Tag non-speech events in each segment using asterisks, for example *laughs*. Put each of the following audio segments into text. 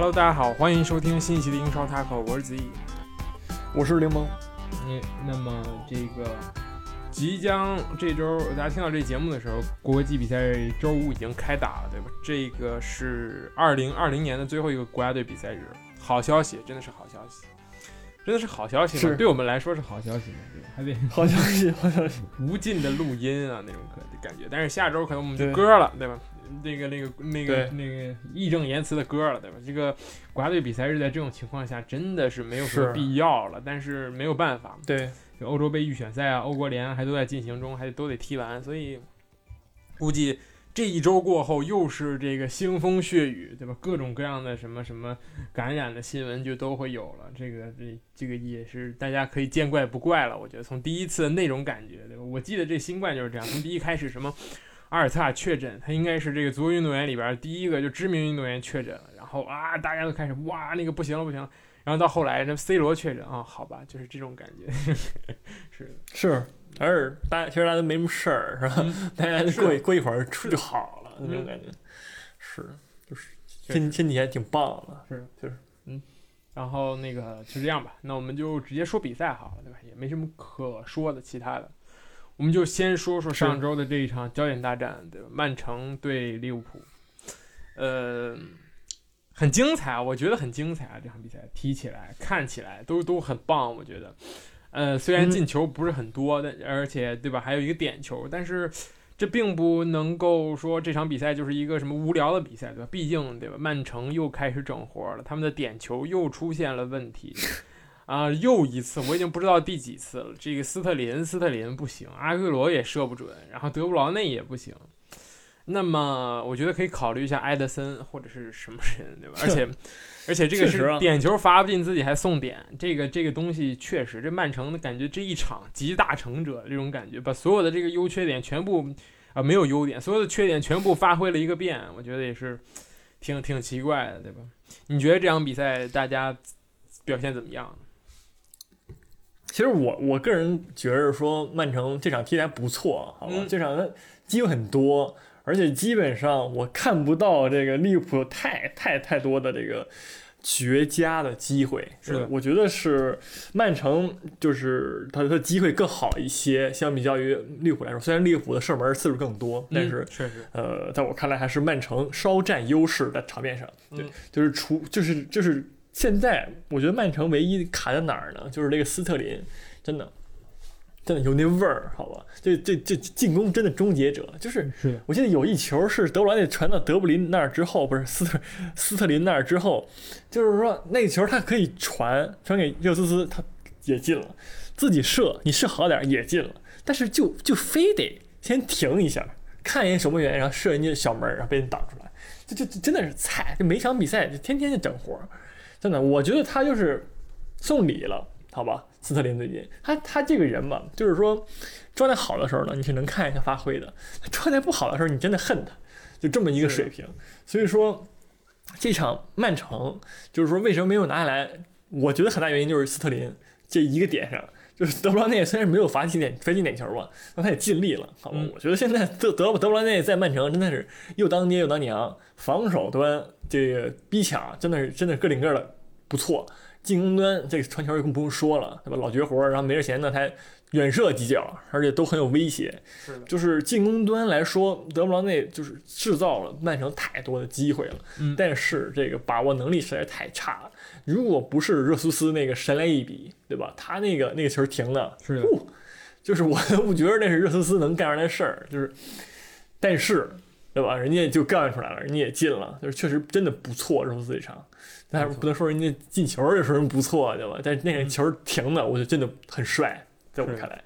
Hello，大家好，欢迎收听新一期的英超 Taco，我是子毅。我是柠檬。你那么这个即将这周大家听到这节目的时候，国际比赛周五已经开打了，对吧？这个是二零二零年的最后一个国家队比赛日，好消息，真的是好消息，真的是好消息吗？是对我们来说是好消息吗？对？还得 *laughs* 好消息，好消息。无尽的录音啊，那种可感觉。但是下周可能我们就对歌了，对吧？那个、那个、那个、那个义正言辞的歌了，对吧？这个国家队比赛日在这种情况下真的是没有什么必要了，但是没有办法，对，就欧洲杯预选赛啊、欧国联啊还都在进行中，还得都得踢完，所以估计这一周过后又是这个腥风血雨，对吧？各种各样的什么什么感染的新闻就都会有了。这个这这个也是大家可以见怪不怪了。我觉得从第一次那种感觉，对吧？我记得这新冠就是这样，从第一开始什么。阿尔特塔确诊，他应该是这个足球运动员里边第一个就知名运动员确诊了，然后啊，大家都开始哇，那个不行了不行了，然后到后来这 C 罗确诊啊，好吧，就是这种感觉，*laughs* 是的。是。而大家其实大家都没什么事儿，是吧？嗯大家过过一会儿出就好了，那种感觉。是，就是身身体还挺棒的。然后那个就这样吧，那我们就直接说比赛好了，对吧？也没什么可说的其他的，我们就先说说上周的这一场焦点大战，对吧？曼城对利物浦，呃，很精彩啊，我觉得很精彩啊，这场比赛踢起来、看起来都都很棒，我觉得。呃，虽然嗯进球不是很多，但而且对吧，还有一个点球，但是这并不能够说这场比赛就是一个什么无聊的比赛，对吧？毕竟对吧，曼城又开始整活了，他们的点球又出现了问题，啊、又一次，我已经不知道第几次了。这个斯特林，斯特林不行，阿圭罗也射不准，然后德布劳内也不行。那么我觉得可以考虑一下埃德森或者是什么人，对吧？而且 *laughs* 而且这个是点球罚不进，自己还送点，这个这个东西确实，这曼城的感觉这一场集大成者这种感觉，把所有的这个优缺点全部啊、没有优点，所有的缺点全部发挥了一个遍，我觉得也是挺挺奇怪的，对吧？你觉得这场比赛大家表现怎么样？其实我我个人觉得说，曼城这场踢得还不错，好吧？嗯这场的机会很多，而且基本上我看不到这个利物浦太太太多的这个绝佳的机会。是的我觉得是曼城就是他的机会更好一些，相比较于利物浦来说，虽然利物浦的射门次数更多，但是嗯、确实，呃，在我看来还是曼城稍占优势在场面上。对，嗯就是除就是就是现在，我觉得曼城唯一卡在哪儿呢？就是这个斯特林，真的。真的有那味儿，好吧？这这这进攻真的终结者，就是是，我记得有一球是德布劳内传到德布林那儿之后，不是斯特 *laughs* 斯特林那儿之后，就是说那个球他可以传传给热苏斯，他也进了，自己射你射好点儿也进了，但是就就非得先停一下，看一眼守门员，然后射人家小门，然后被人挡出来，这这这真的是菜，就每场比赛就天天就整活儿，真的，我觉得他就是送礼了，好吧？斯特林最近他他这个人吧，就是说状态好的时候呢，你是能看见他发挥的；状态不好的时候，你真的恨他，就这么一个水平。所以说这场曼城就是说为什么没有拿下来？我觉得很大原因就是斯特林这一个点上。就是德布劳内虽然没有罚进点罚进点球吧，但他也尽力了，好吧？嗯我觉得现在德德德布劳内在曼城真的是又当爹又当娘，防守端这个逼抢真的是真的个顶个的不错，进攻端这个传球更不用说了，对吧？老绝活，然后没事闲呢他远射几脚，而且都很有威胁。是的，就是进攻端来说，德布劳内就是制造了曼城太多的机会了，嗯但是这个把握能力实在太差了。如果不是热苏斯那个神来一笔，对吧？他那个那个球停的，是的，呼，就是我 *laughs* 都不觉得那是热苏斯能干出来的事儿，就是，但是，对吧？人家就干出来了，人家也进了，就是确实真的不错，热苏斯这场，但是不能说人家进球有时候不错，对吧？但是那个球停的，我就真的很帅，在我是看来，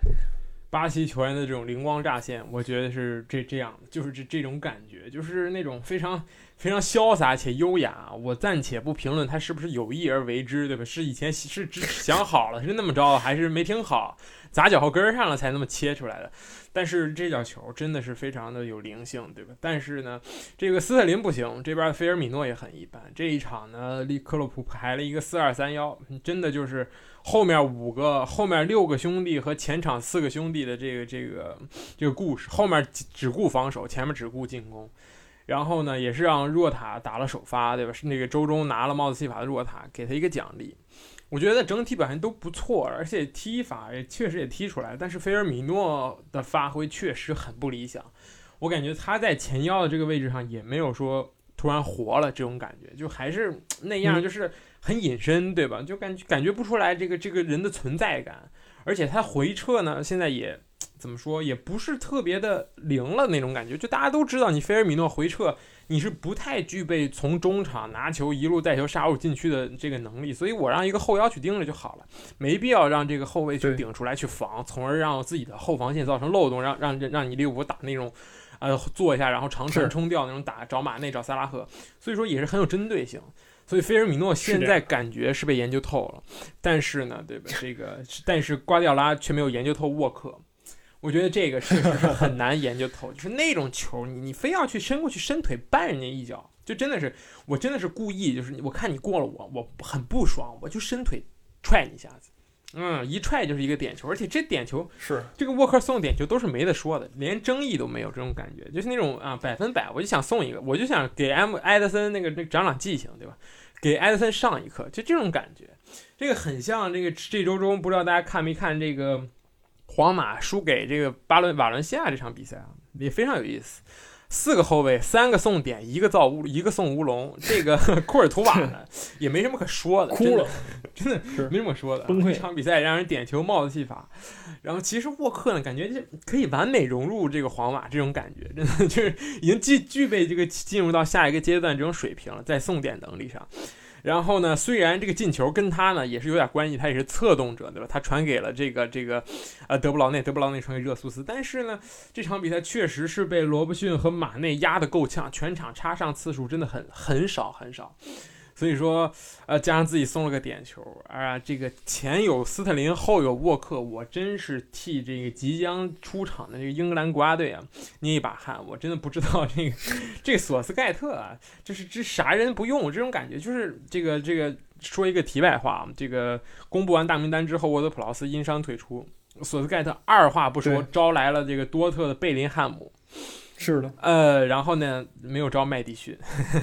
巴西球员的这种灵光乍现，我觉得是这这样的，就是这这种感觉，就是那种非常非常潇洒且优雅。我暂且不评论他是不是有意而为之，对吧？是以前是只想好了是那么着，还是没听好，砸脚后跟上了才那么切出来的。但是这脚球真的是非常的有灵性，对吧？但是呢，这个斯特林不行，这边菲尔米诺也很一般。这一场呢，利克洛普排了一个四二三幺，真的就是后面五个、后面六个兄弟和前场四个兄弟的这个这个这个故事，后面只只顾防守，前面只顾进攻。然后呢，也是让若塔打了首发，对吧？是那个周中拿了帽子戏法的若塔，给他一个奖励。我觉得整体表现都不错，而且踢法也确实也踢出来，但是菲尔米诺的发挥确实很不理想。我感觉他在前腰的这个位置上也没有说突然活了这种感觉，就还是那样，就是很隐身，对吧？就感觉感觉不出来这个这个人的存在感。而且他回撤呢，现在也怎么说，也不是特别的灵了那种感觉。就大家都知道，你菲尔米诺回撤。你是不太具备从中场拿球一路带球杀入禁区的这个能力，所以我让一个后腰去盯着就好了，没必要让这个后卫去顶出来去防，从而让自己的后防线造成漏洞，让让让你利物浦打那种，呃，坐一下然后长传冲掉那种打找马内找萨拉赫，所以说也是很有针对性。所以菲尔米诺现在感觉是被研究透了，但是呢，对吧？这个但是瓜迪奥拉却没有研究透沃克。我觉得这个是很难研究透，就是那种球，你你非要去伸过去伸腿绊人家一脚，就真的是我真的是故意，就是我看你过了我，我很不爽，我就伸腿踹你一下子，嗯，一踹就是一个点球，而且这点球是这个沃克送点球都是没得说的，连争议都没有这种感觉，就是那种啊百分百，我就想送一个，我就想给 M 埃德森那个那长长记性，对吧？给埃德森上一课，就这种感觉，这个很像这个这周中不知道大家看没看这个。皇马输给这个巴伦瓦伦西亚这场比赛啊，也非常有意思。四个后卫，三个送点，一个造乌，一个送乌龙。这个 *laughs* 库尔图瓦呢，*laughs* 也没什么可说的，哭了，真的没什么说的。崩溃。这场比赛让人点球帽子戏法，然后其实沃克呢，感觉就可以完美融入这个皇马这种感觉，真的就是已经具具备这个进入到下一个阶段这种水平了，在送点能力上。然后呢，虽然这个进球跟他呢也是有点关系，他也是策动者，对吧？他传给了这个这个，呃，德布劳内，德布劳内传给热苏斯。但是呢，这场比赛确实是被罗伯逊和马内压得够呛，全场插上次数真的很很少很少。所以说，呃，加上自己送了个点球啊，这个前有斯特林，后有沃克，我真是替这个即将出场的这个英格兰国家队啊捏一把汗。我真的不知道这个这个索斯盖特啊，这是这啥人不用这种感觉，就是这个这个说一个题外话，这个公布完大名单之后，沃德普劳斯因伤退出，索斯盖特二话不说招来了这个多特的贝林汉姆。是的，呃，然后呢，没有招麦迪逊，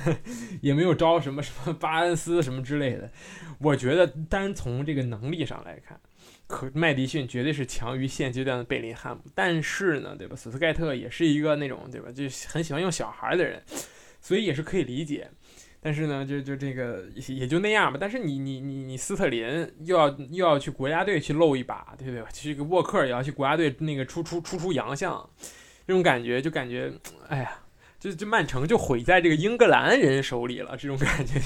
*laughs* 也没有招什么什么巴恩斯什么之类的。我觉得单从这个能力上来看，可麦迪逊绝对是强于现阶段的贝林汉姆。但是呢，对吧？索斯盖特也是一个那种对吧，就很喜欢用小孩的人，所以也是可以理解。但是呢，就就这个也就那样吧。但是你你你你斯特林又要又要去国家队去露一把，对不对？这个沃克也要去国家队那个出出出出洋相。这种感觉就感觉，哎呀，就就曼城就毁在这个英格兰人手里了。这种感觉，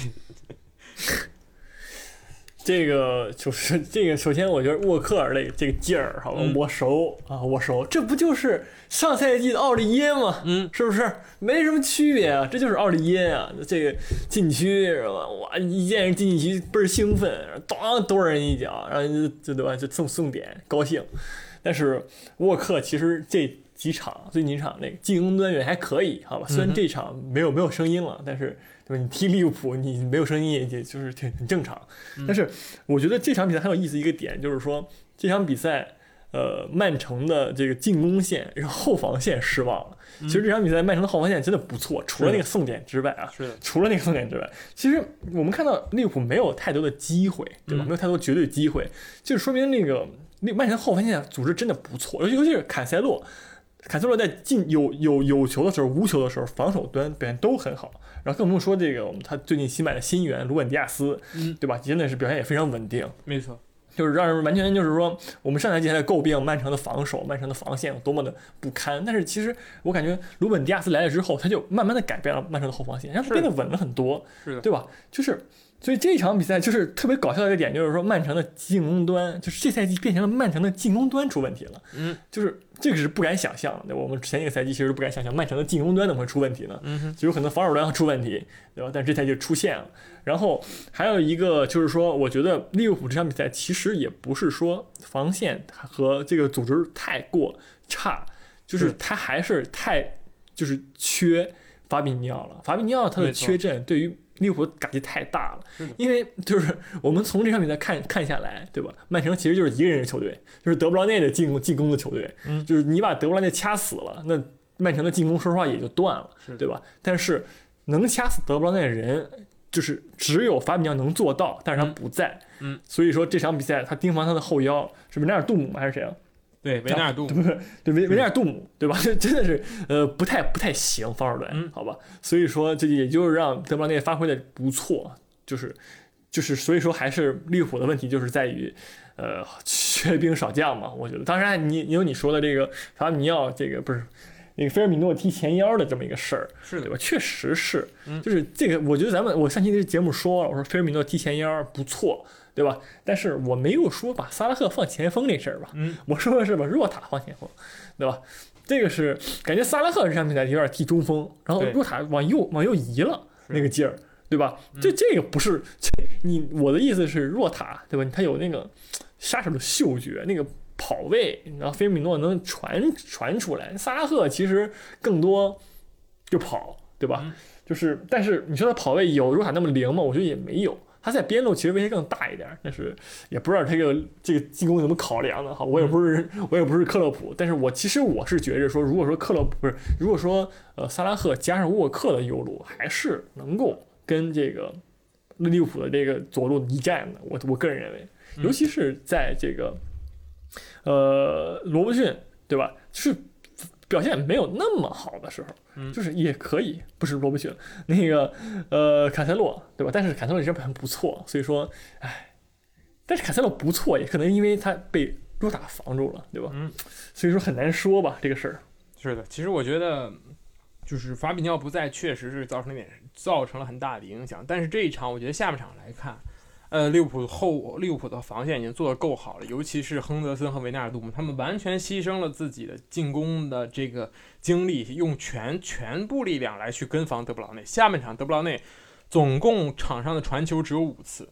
*laughs* 这个就是这个。首先，我觉得沃克尔的这个劲儿，好吧，我熟啊，我熟。这不就是上赛季的奥利耶吗？嗯，是不是？没什么区别啊，这就是奥利耶啊。这个禁区是吧？哇，一见人进禁区倍儿兴奋，当多人一脚，然后就对吧？就送送点，高兴。但是沃克其实这。几场最近几场那个进攻端也还可以，好吧？虽然这场没有没有声音了，但是对吧？你踢利物浦你没有声音也就是挺很正常。但是我觉得这场比赛很有意思一个点就是说这场比赛，呃，曼城的这个进攻线让后防线失望了。其实这场比赛曼城的后防线真的不错，除了那个送点之外啊，是的，除了那个送点之外，其实我们看到利物浦没有太多的机会，对吧？没有太多绝对机会，就是说明那个那曼城后防线组织真的不错，尤其尤其是坎塞洛。坎塞洛在进有有有球的时候，无球的时候，防守端表现都很好。然后更不用说这个，我们他最近新买的新援卢本迪亚斯，嗯，对吧？真的是表现也非常稳定。没错，就是让人完全就是说，我们上赛季还在诟病曼城的防守，曼城的防线有多么的不堪。但是其实我感觉卢本迪亚斯来了之后，他就慢慢的改变了曼城的后防线，让他变得稳了很多，是的，对吧？就是。所以这场比赛就是特别搞笑的一个点，就是说曼城的进攻端，就是这赛季变成了曼城的进攻端出问题了。嗯，就是这个是不敢想象的。我们前一个赛季其实不敢想象曼城的进攻端怎么会出问题呢？嗯就有可能防守端出问题，对吧？但这赛季出现了。然后还有一个就是说，我觉得利物浦这场比赛其实也不是说防线和这个组织太过差，就是他还是太就是缺法比尼奥了。法比尼奥他的缺阵对于。利物浦打击太大了，因为就是我们从这场比赛看看下来，对吧？曼城其实就是一个人的球队，就是德布劳内的进攻进攻的球队，嗯，就是你把德布劳内掐死了，那曼城的进攻说实话也就断了，对吧？但是能掐死德布劳内的人，就是只有法比尼奥能做到，但是他不在。嗯，所以说这场比赛他盯防他的后腰是维纳尔杜姆还是谁啊？对维纳尔杜姆，对对维维纳尔杜姆，对吧？这 *laughs* 真的是呃不太不太行防守端，嗯好吧？所以说这也就是让德布劳内发挥的不错，就是就是所以说还是利物浦的问题就是在于。呃，缺兵少将嘛，我觉得。当然你，你有你说的这个法米尼奥，这个不是那个菲尔米诺踢前腰的这么一个事儿，是对吧？确实是，嗯就是这个，我觉得咱们我上期这节目说了，我说菲尔米诺踢前腰不错，对吧？但是我没有说把萨拉赫放前锋这事儿吧，嗯，*laughs* 我说的是把若塔放前锋，对吧？这个是感觉萨拉赫这场比赛有点踢中锋，然后若塔往右往右移了那个劲儿，对吧？嗯这这个不是这你我的意思是若塔，对吧？他有那个杀手的嗅觉，那个跑位，然后菲尔米诺能传传出来。萨拉赫其实更多就跑，对吧？嗯就是，但是你说他跑位有若塔那么灵吗？我觉得也没有。他在边路其实威胁更大一点，但是也不知道这个这个进攻怎么考量的哈。我也不是我也不是克洛普，但是我其实我是觉着说，如果说克洛普不是，如果说呃萨拉赫加上沃克的右路，还是能够跟这个利物浦的这个左路一战的。我我个人认为，嗯尤其是在这个呃罗伯逊对吧，是表现没有那么好的时候，嗯就是也可以，不是罗伯逊那个呃卡塞洛对吧？但是卡塞洛也是表现不错，所以说唉，但是卡塞洛不错，也可能因为他被若塔防住了，对吧？嗯，所以说很难说吧这个事儿。是的，其实我觉得，就是法比尼奥不在，确实是造成了点造成了很大的影响。但是这一场，我觉得下半场来看，呃，利物浦后利物浦的防线已经做得够好了，尤其是亨德森和维纳尔杜姆，他们完全牺牲了自己的进攻的这个精力，用全全部力量来去跟防德布劳内。下半场德布劳内总共场上的传球只有五次。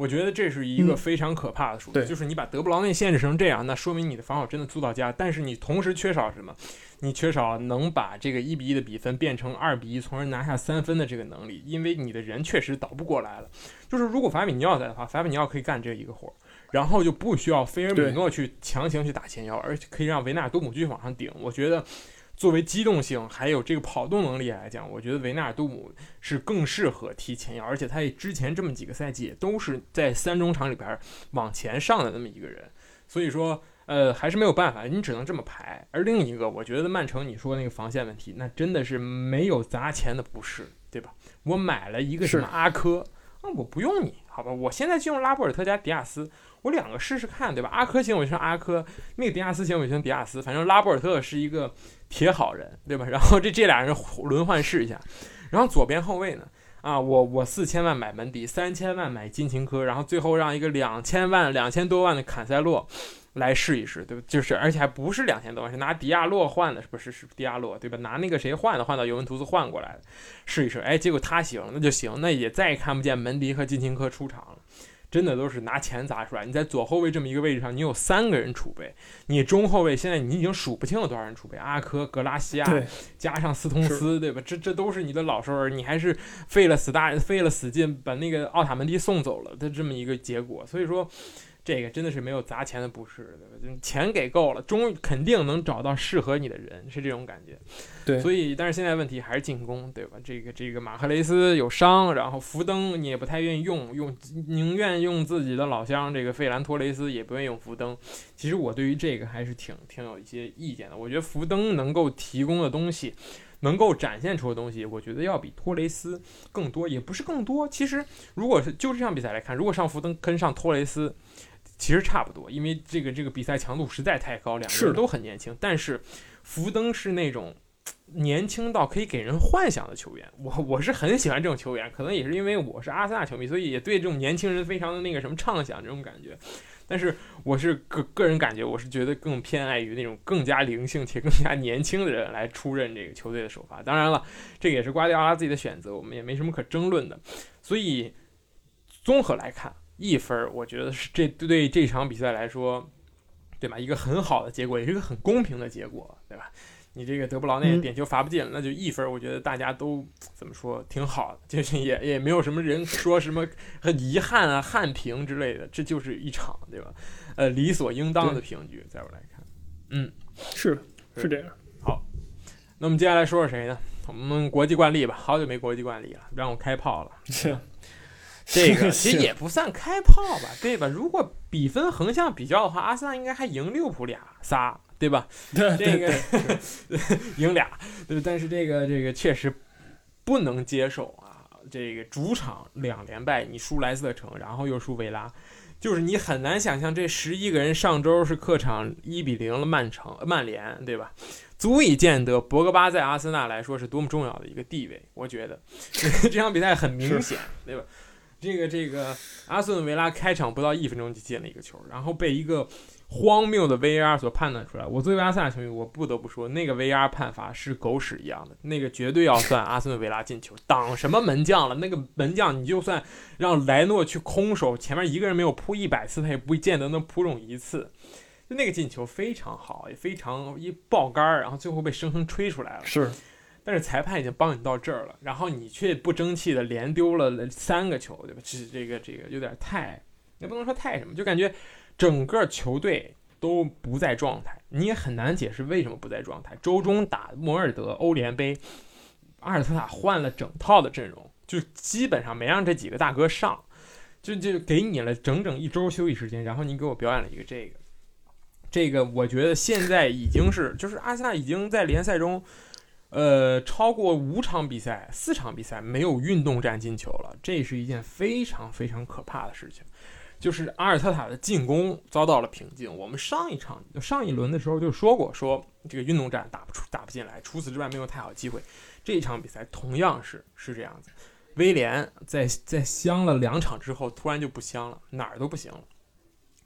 我觉得这是一个嗯非常可怕的数字，对就是你把德布劳内限制成这样，那说明你的防守真的做到家，但是你同时缺少什么？你缺少能把这个一比一的比分变成二比一，从而拿下三分的这个能力，因为你的人确实倒不过来了。就是如果法比尼奥在的话，法比尼奥可以干这一个活儿，然后就不需要菲尔米诺去强行去打前腰，而且可以让维纳尔多姆继续往上顶。我觉得。作为机动性还有这个跑动能力来讲，我觉得维纳尔杜姆是更适合踢前腰，而且他也之前这么几个赛季都是在三中场里边往前上的那么一个人，所以说，呃，还是没有办法，你只能这么排。而另一个，我觉得曼城你说那个防线问题，那真的是没有砸钱的不是，对吧？我买了一个什么阿科，啊，我不用你，好吧？我现在就用拉波尔特加迪亚斯，我两个试试看，对吧？阿科行我就上阿科，那个迪亚斯行我就上迪亚斯，反正拉波尔特是一个铁好人，对吧？*laughs* 然后这这俩人轮换试一下，然后左边后卫呢？啊，我我四千万买门迪，三千万买金琴科，然后最后让一个两千万、两千多万的坎塞洛来试一试，对吧？就是而且还不是两千多万，是拿迪亚洛换的，是不是？是迪亚洛，对吧？拿那个谁换的，换到尤文图斯换过来的，试一试。哎，结果他行，那就行，那也再也看不见门迪和金琴科出场了。真的都是拿钱砸出来。你在左后卫这么一个位置上，你有三个人储备，你中后卫现在你已经数不清有多少人储备，阿科、格拉西亚，加上斯通斯，对吧？这这都是你的老熟人，你还是费了死大费了死劲把那个奥塔门迪送走了的这么一个结果。所以说，这个真的是没有砸钱的不是，对吧？就钱给够了，终于肯定能找到适合你的人，是这种感觉。对所以但是现在问题还是进攻，对吧？这个这个马赫雷斯有伤，然后福登你也不太愿意用，用宁愿用自己的老乡这个费兰托雷斯，也不愿意用福登。其实我对于这个还是挺挺有一些意见的。我觉得福登能够提供的东西，能够展现出的东西，我觉得要比托雷斯更多，也不是更多。其实如果是就这场比赛来看，如果上福登跟上托雷斯，其实差不多，因为这个这个比赛强度实在太高，两个人都很年轻。但是福登是那种年轻到可以给人幻想的球员，我我是很喜欢这种球员，可能也是因为我是阿森纳球迷，所以也对这种年轻人非常的那个什么畅想这种感觉。但是我是个个人感觉，我是觉得更偏爱于那种更加灵性且更加年轻的人来出任这个球队的首发。当然了，这个也是瓜迪奥拉自己的选择，我们也没什么可争论的。所以综合来看，一分儿我觉得是这对这场比赛来说，对吧？一个很好的结果，也是一个很公平的结果，对吧？你这个德布劳内嗯点球罚不进，那就一分儿，我觉得大家都怎么说挺好的，就是也也没有什么人说什么很遗憾啊、憾平之类的，这就是一场，对吧？呃，理所应当的平局，在我来看，嗯，是的，是这样。好那么接下来说说谁呢？我们国际惯例吧，好久没国际惯例了，让我开炮了。是 *laughs* 这个其实也不算开炮吧，对吧？如果比分横向比较的话，阿森纳应该还赢利物浦俩仨，对吧？*laughs* 对这个 *laughs* 赢俩，对，但是这个这个确实不能接受啊！这个主场两连败，你输莱斯特城，然后又输维拉，就是你很难想象这十一个人上周是客场一比零了曼城、曼联，对吧？足以见得博格巴在阿森纳来说是多么重要的一个地位。我觉得这场比赛很明显，对吧？这个这个阿斯顿维拉开场不到一分钟就进了一个球，然后被一个荒谬的 VAR 所判断出来。我作为阿森纳球迷，我不得不说，那个 VAR 判罚是狗屎一样的，那个绝对要算阿斯顿维拉进球。挡什么门将了？那个门将你就算让莱诺去空手，前面一个人没有扑一百次，他也不见得能扑中一次。就那个进球非常好，也非常一爆杆，然后最后被生生吹出来了。是，但是裁判已经帮你到这儿了，然后你却不争气的连丢了三个球，对吧？这这个这个有点太，也不能说太什么，就感觉整个球队都不在状态，你也很难解释为什么不在状态。周中打摩尔德欧联杯，阿尔特塔换了整套的阵容，就基本上没让这几个大哥上，就就给你了整整一周休息时间，然后你给我表演了一个这个。这个我觉得现在已经是，就是阿森纳已经在联赛中，呃，超过五场比赛、四场比赛没有运动战进球了，这是一件非常非常可怕的事情。就是阿尔特塔的进攻遭到了瓶颈。我们上一场、上一轮的时候就说过，说这个运动战打不出、打不进来，除此之外没有太好机会。这一场比赛同样是是这样子。威廉在在香了两场之后，突然就不香了，哪儿都不行了。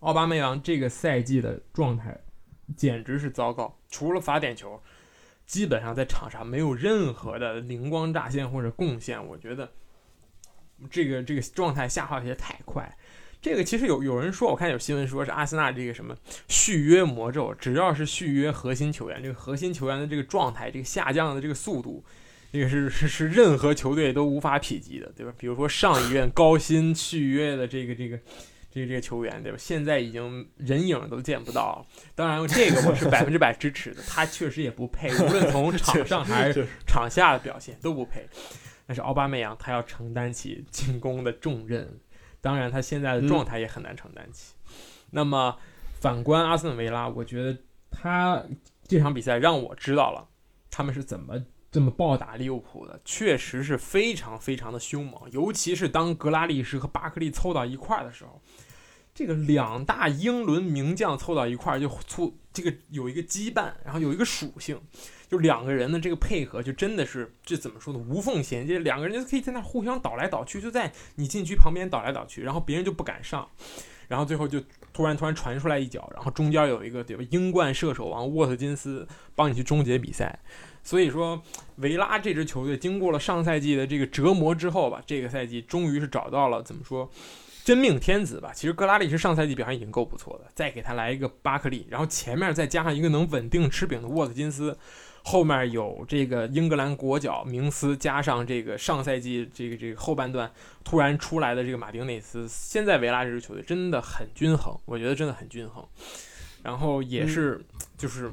奥巴梅扬这个赛季的状态简直是糟糕，除了罚点球，基本上在场上没有任何的灵光乍现或者贡献。我觉得这个这个状态下滑也太快。这个其实有有人说，我看有新闻说是阿森纳这个什么续约魔咒，只要是续约核心球员，这个核心球员的这个状态，这个下降的这个速度，这个是是是任何球队都无法匹及的，对吧？比如说上一任高薪续约的这个这个。这个这个球员对吧？现在已经人影都见不到。当然，这个我是百分之百支持的。他确实也不配，无论从场上还是场下的表现都不配。但是奥巴梅扬他要承担起进攻的重任，当然他现在的状态也很难承担起。那么反观阿斯顿维拉，我觉得他这场比赛让我知道了他们是怎么这么暴打利物浦的，确实是非常非常的凶猛。尤其是当格拉利什和巴克利凑到一块儿的时候。这个两大英伦名将凑到一块儿，就促这个有一个羁绊，然后有一个属性，就两个人的这个配合，就真的是这怎么说呢？无缝衔接，两个人就可以在那互相倒来倒去，就在你禁区旁边倒来倒去，然后别人就不敢上，然后最后就突然突然传出来一脚，然后中间有一个对吧？英冠射手王沃特金斯帮你去终结比赛。所以说，维拉这支球队经过了上赛季的这个折磨之后吧，这个赛季终于是找到了怎么说？真命天子吧，其实格拉利什上赛季表现已经够不错的，再给他来一个巴克利，然后前面再加上一个能稳定吃饼的沃特金斯，后面有这个英格兰国脚明斯，加上这个上赛季这个这个后半段突然出来的这个马丁内斯，现在维拉这支球队真的很均衡，我觉得真的很均衡，然后也是就是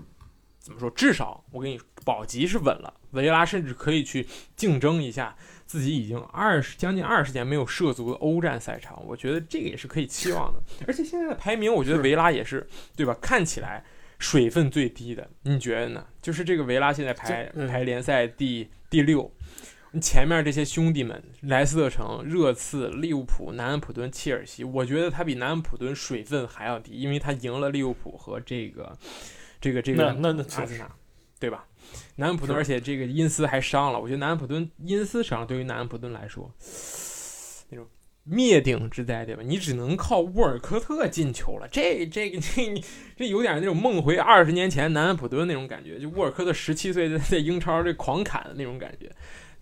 怎么说，至少我跟你保级是稳了，维拉甚至可以去竞争一下。自己已经二十将近二十年没有涉足欧战赛场，我觉得这个也是可以期望的。而且现在的排名，我觉得维拉也是，对吧？看起来水分最低的，你觉得呢？就是这个维拉现在排排联赛第第六，前面这些兄弟们，莱斯特城、热刺、利物浦、南安普敦、切尔西，我觉得他比南安普敦水分还要低，因为他赢了利物浦和这个这个这个那那阿森纳，对吧？南安普顿，而且这个因斯还伤了。我觉得南安普顿因斯伤，对于南安普顿来说，那种灭顶之灾，对吧？你只能靠沃尔科特进球了。这、这个、*laughs* 这、这有点那种梦回二十年前南安普顿那种感觉，就沃尔科特十七岁在在英超这狂砍的那种感觉。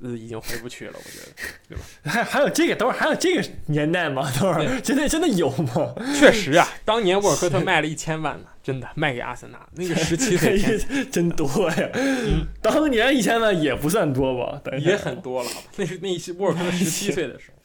呃，已经回不去了，我觉得，对吧？*laughs* 还还有这个，等会儿还有这个年代吗？等会儿，真的真的有吗？确实啊，当年沃尔科特卖了一千万呢，真的 *laughs* 卖给阿森纳，*laughs* 那个十七岁真多呀。当年一千万也不算多吧？也很多了，好吧？那是那是沃尔科特十七岁的时候。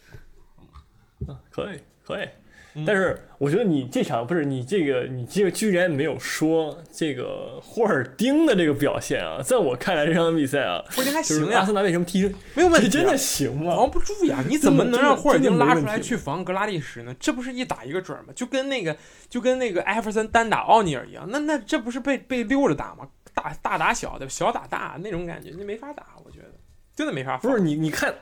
*laughs* 嗯可以，可以。嗯但是我觉得你这场不是你这个你这个居然没有说这个霍尔丁的这个表现啊，在我看来这场比赛啊，霍尔丁还行呀，阿森纳为什么踢成没有问题啊，真的行吗？防不住呀！你怎么能让霍尔丁拉出来去防格拉利什呢？这不是一打一个准儿吗？就跟那个就跟那个艾弗森单打奥尼尔一样，那那这不是被被溜着打吗？大大打小对吧？小打大那种感觉，那没法打，我觉得真的没法。不是你你看，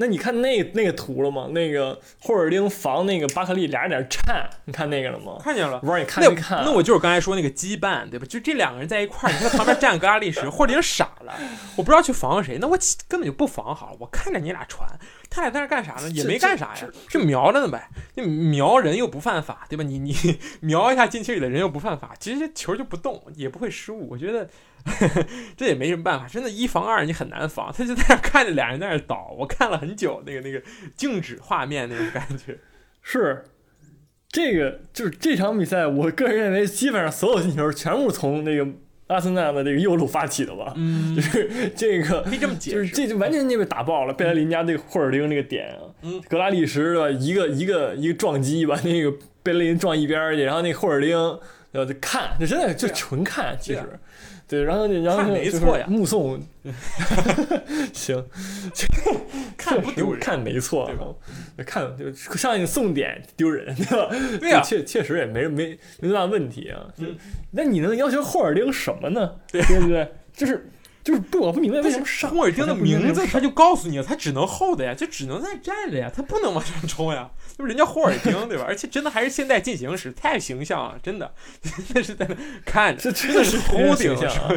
那你看那那个图了吗？那个霍尔丁防那个巴克利俩人在那缠，你看那个了吗？看见了我。你看那没看啊？那我就是刚才说那个羁绊，对吧？就这两个人在一块儿，你看旁边站格拉利什，霍尔丁傻了，我不知道去防谁，那我根本就不防好了，我看着你俩传，他俩在那干啥呢？也没干啥呀，就瞄着呢呗。就瞄人又不犯法，对吧？你你瞄一下禁区里的人又不犯法，其实这球就不动，也不会失误。我觉得 *laughs* 这也没什么办法，真的，一防二你很难防。他就在那看着俩人在那倒，我看了很久，那个那个静止画面那种感觉。*laughs* 是这个，就是这场比赛，我个人认为基本上所有进球全部从那个阿森纳的这个右路发起的吧。嗯就，是这个，可以这么解释。就是这就完全就被打爆了。贝莱林家那个霍尔丁那个点啊，嗯格拉利什对吧？一个一个一个撞击把那个贝莱林撞一边去，然后那霍尔丁然后就看，这真的就纯看，其实对然后然后看没就是错呀目送，*laughs* 行，*laughs* 看不丢人看没错对吧，看就上去送点丢人，对吧？对呀确确实也没没没多大问题啊。嗯那你能要求霍尔丁什么呢？对对不对？就是就是不，我不明白为什么上霍尔丁的名字，他就就告诉你了，他只能后的呀，就只能在站着呀，他不能往上冲呀。就是人家霍尔丁，对吧？而且真的还是现代进行时，太形象了，真的，真的是在那看着，这真的是秃顶形象啊！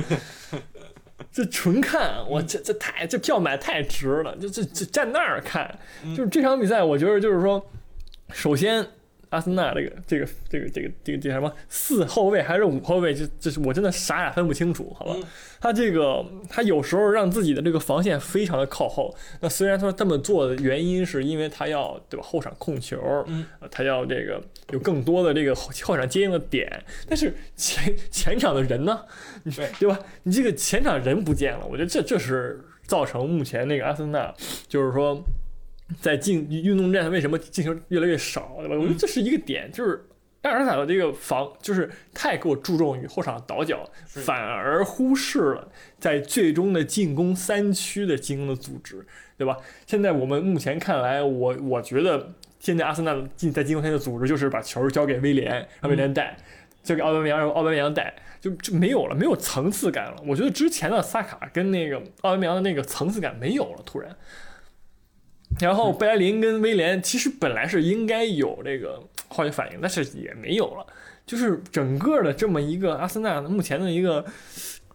*laughs* 这纯看，我这这太这票买太值了，就这这站那儿看，嗯就是这场比赛，我觉得就是说，首先阿森纳这个这个这个这个这个这个什么四后卫还是五后卫，这这是我真的傻傻分不清楚，好吧？嗯他这个他有时候让自己的这个防线非常的靠后，那虽然说这么做的原因是因为他要对吧后场控球，嗯呃他要这个有更多的这个后后场接应的点，但是前前场的人呢，对吧？你这个前场人不见了，我觉得这这是造成目前那个阿森纳就是说在进运动战为什么进球越来越少，对吧？我觉得这是一个点，就是。阿尔塔的这个防就是太过注重于后场倒脚，反而忽视了在最终的进攻三区的进攻的组织，对吧？现在我们目前看来，我我觉得现在阿森纳进在进攻线的组织就是把球交给威廉，让威廉带，交给奥巴梅扬，让奥巴梅扬带，就就没有了，没有层次感了。我觉得之前的萨卡跟那个奥巴梅扬的那个层次感没有了，突然。然后贝莱林跟威廉其实本来是应该有这个化学反应，但是也没有了。就是整个的这么一个阿森纳目前的一个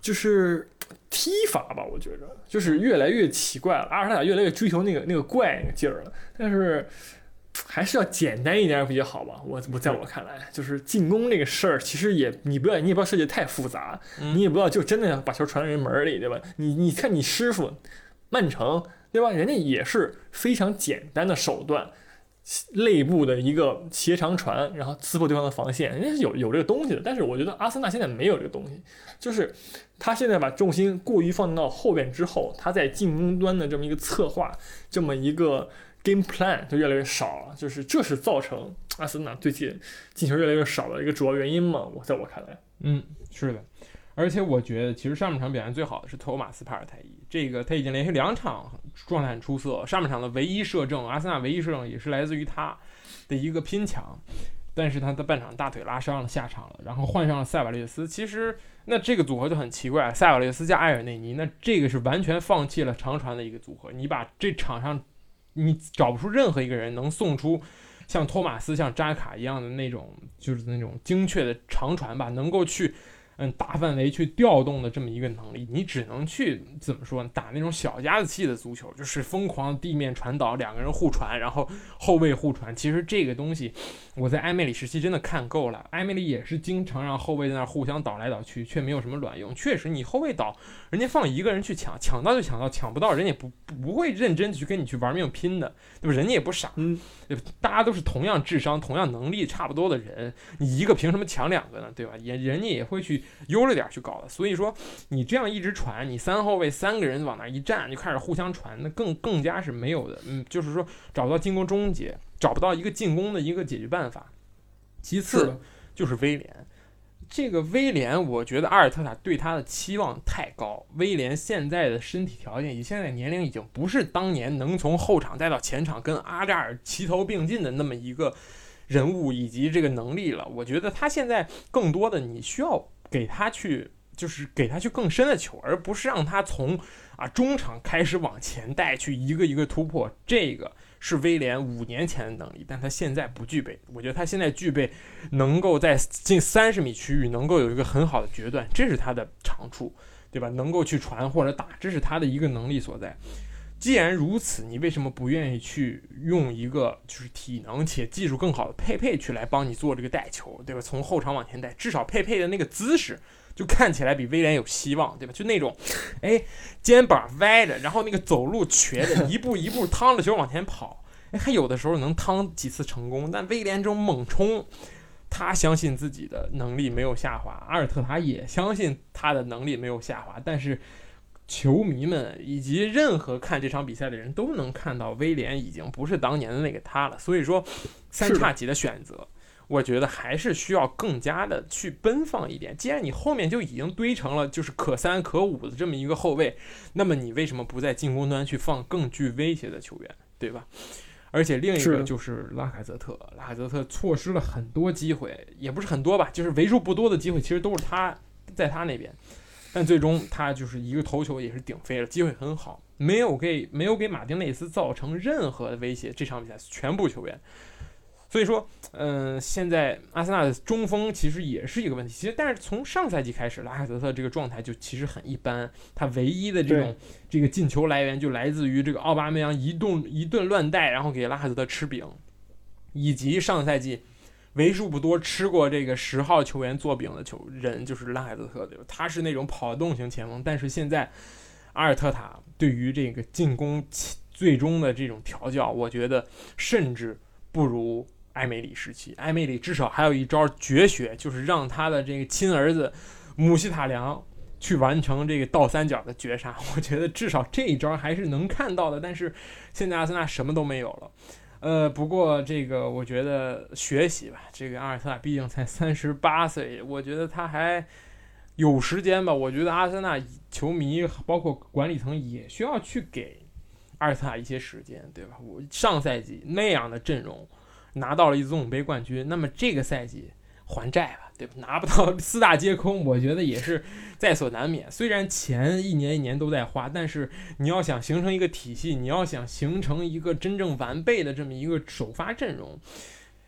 就是踢法吧，我觉着就是越来越奇怪了。阿尔塔越来越追求那个那个怪那个劲儿了，但是还是要简单一点比较好吧。我我在我看来，就是进攻这个事儿，其实也你不要你也不要设计太复杂，你也不要就真的要把球传到人门里，对吧？你你看你师傅曼城，对吧？人家也是非常简单的手段。内部的一个斜长传，然后刺破对方的防线，人家是有有这个东西的。但是我觉得阿森纳现在没有这个东西，就是他现在把重心过于放到后边之后，他在进攻端的这么一个策划，这么一个 game plan 就越来越少了。就是这是造成阿森纳最近进球越来越少的一个主要原因嘛？我在我看来，嗯，是的，而且我觉得其实上半场表现最好的是托马斯帕尔泰伊，这个他已经连续两场状态很出色，上半场的唯一射正，阿森纳唯一射正也是来自于他的一个拼抢，但是他的半场大腿拉伤了下场了，然后换上了塞瓦略斯，其实那这个组合就很奇怪，塞瓦略斯加埃尔内尼，那这个是完全放弃了长传的一个组合，你把这场上你找不出任何一个人能送出。像托马斯、像扎卡一样的那种，就是那种精确的长传吧，能够去嗯大范围去调动的这么一个能力，你只能去怎么说呢？打那种小家子气的足球，就是疯狂地面传导，两个人互传，然后后卫互传。其实这个东西我在埃梅里时期真的看够了，埃梅里也是经常让后卫在那儿互相倒来倒去，却没有什么卵用。确实，你后卫倒，人家放一个人去抢，抢到就抢到，抢不到人也不不会认真去跟你去玩命拼的，对吧？人家也不傻，嗯，对吧？大家都是同样智商、同样能力差不多的人，你一个凭什么抢两个呢？对吧？也人家也会去悠着点儿去搞的。所以说，你这样一直传，你三后卫三个人往那儿一站，就开始互相传，那更更加是没有的。嗯，就是说找不到进攻终结，找不到一个进攻的一个解决办法。其次就是威廉。这个威廉，我觉得阿尔特塔对他的期望太高。威廉现在的身体条件以现在年龄，已经不是当年能从后场带到前场跟阿扎尔齐头并进的那么一个人物以及这个能力了。我觉得他现在更多的你需要给他去，就是给他去更深的球，而不是让他从啊中场开始往前带去一个一个突破。这个。是威廉五年前的能力，但他现在不具备。我觉得他现在具备能够在近三十米区域能够有一个很好的决断，这是他的长处，对吧？能够去传或者打，这是他的一个能力所在。既然如此，你为什么不愿意去用一个就是体能且技术更好的佩佩去来帮你做这个带球，对吧？从后场往前带，至少佩佩的那个姿势。就看起来比威廉有希望，对吧？就那种，哎，肩膀歪着，然后那个走路瘸着，一步一步趟着球往前跑，哎，还有的时候能趟几次成功。但威廉这种猛冲，他相信自己的能力没有下滑，阿尔特塔也相信他的能力没有下滑。但是球迷们以及任何看这场比赛的人都能看到，威廉已经不是当年的那个他了。所以说，三叉戟的选择。我觉得还是需要更加的去奔放一点。既然你后面就已经堆成了就是可三可五的这么一个后卫，那么你为什么不在进攻端去放更具威胁的球员，对吧？而且另一个就是拉凯泽特，拉凯泽特错失了很多机会，也不是很多吧，就是为数不多的机会，其实都是他在他那边，但最终他就是一个头球也是顶飞了，机会很好，没有给没有给马丁内斯造成任何的威胁。这场比赛全部球员。所以说，嗯，现在阿森纳的中锋其实也是一个问题。其实，但是从上赛季开始，拉卡泽特这个状态就其实很一般。他唯一的这种这个进球来源就来自于这个奥巴梅扬一顿一顿乱带，然后给拉卡泽特吃饼，以及上赛季为数不多吃过这个十号球员做饼的球人就是拉海泽特，对吧？他是那种跑动型前锋，但是现在阿尔特塔对于这个进攻最终的这种调教，我觉得甚至不如。埃梅里时期，埃梅里至少还有一招绝学，就是让他的这个亲儿子姆希塔良去完成这个倒三角的绝杀。我觉得至少这一招还是能看到的。但是现在阿森纳什么都没有了。呃，不过这个我觉得学习吧，这个阿尔特塔毕竟才三十八岁，我觉得他还有时间吧。我觉得阿森纳球迷包括管理层也需要去给阿尔特塔一些时间，对吧？我上赛季那样的阵容。拿到了一次总杯冠军，那么这个赛季还债吧，对？拿不到 *laughs* 四大皆空，我觉得也是在所难免。虽然钱一年一年都在花，但是你要想形成一个体系，你要想形成一个真正完备的这么一个首发阵容，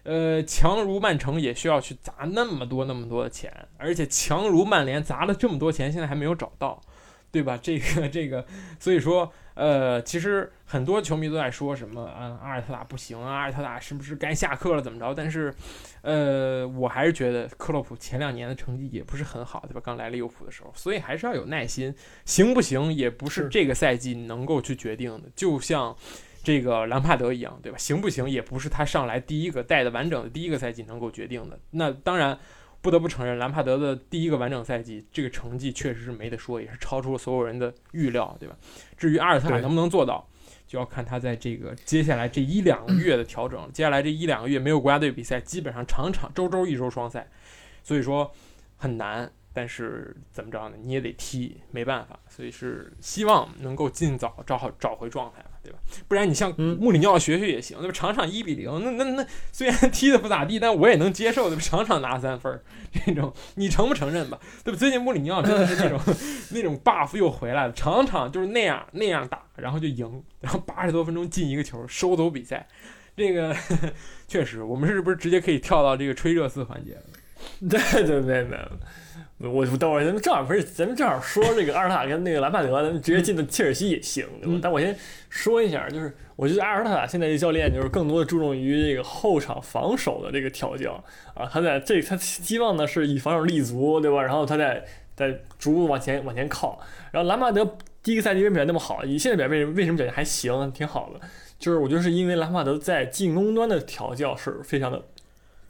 呃，强如曼城也需要去砸那么多那么多的钱，而且强如曼联砸了这么多钱，现在还没有找到，对吧？这个这个，所以说。呃，其实很多球迷都在说什么啊，阿尔特塔不行啊，阿尔特塔是不是该下课了？怎么着？但是，呃，我还是觉得克洛普前两年的成绩也不是很好，对吧？刚来利物浦的时候，所以还是要有耐心，行不行也不是这个赛季能够去决定的。就像这个兰帕德一样，对吧？行不行也不是他上来第一个带的完整的第一个赛季能够决定的。那当然。不得不承认，兰帕德的第一个完整赛季，这个成绩确实是没得说，也是超出了所有人的预料，对吧？至于阿尔特塔能不能做到，就要看他在这个接下来这一两个月的调整。接下来这一两个月没有国家队比赛，基本上场场周周一周双赛，所以说很难。但是怎么着呢？你也得踢，没办法。所以是希望能够尽早找好找回状态。对吧？不然你像穆里尼奥学学也行，对吧？场场一比零，那那那虽然踢的不咋地，但我也能接受，对吧？场场拿三分儿，这种你承不承认吧？对吧？最近穆里尼奥真的是那种 *laughs* 那种 buff 又回来了，场场就是那样那样打，然后就赢，然后八十多分钟进一个球，收走比赛。这个 *laughs* 确实，我们是不是直接可以跳到这个吹热刺环节了？对对对对。我等会儿咱们正好不是咱们正好说这个阿尔塔跟那个兰帕德，咱们直接进到切尔西也行，对吧？但我先说一下，就是我觉得阿尔塔现在这教练就是更多的注重于这个后场防守的这个调教啊，他在这他希望呢是以防守立足，对吧？然后他在在逐步往前往前靠。然后兰帕德第一个赛季为什么表现那么好？你现在表为为什么表现还行，挺好的？就是我觉得是因为兰帕德在进攻端的调教是非常的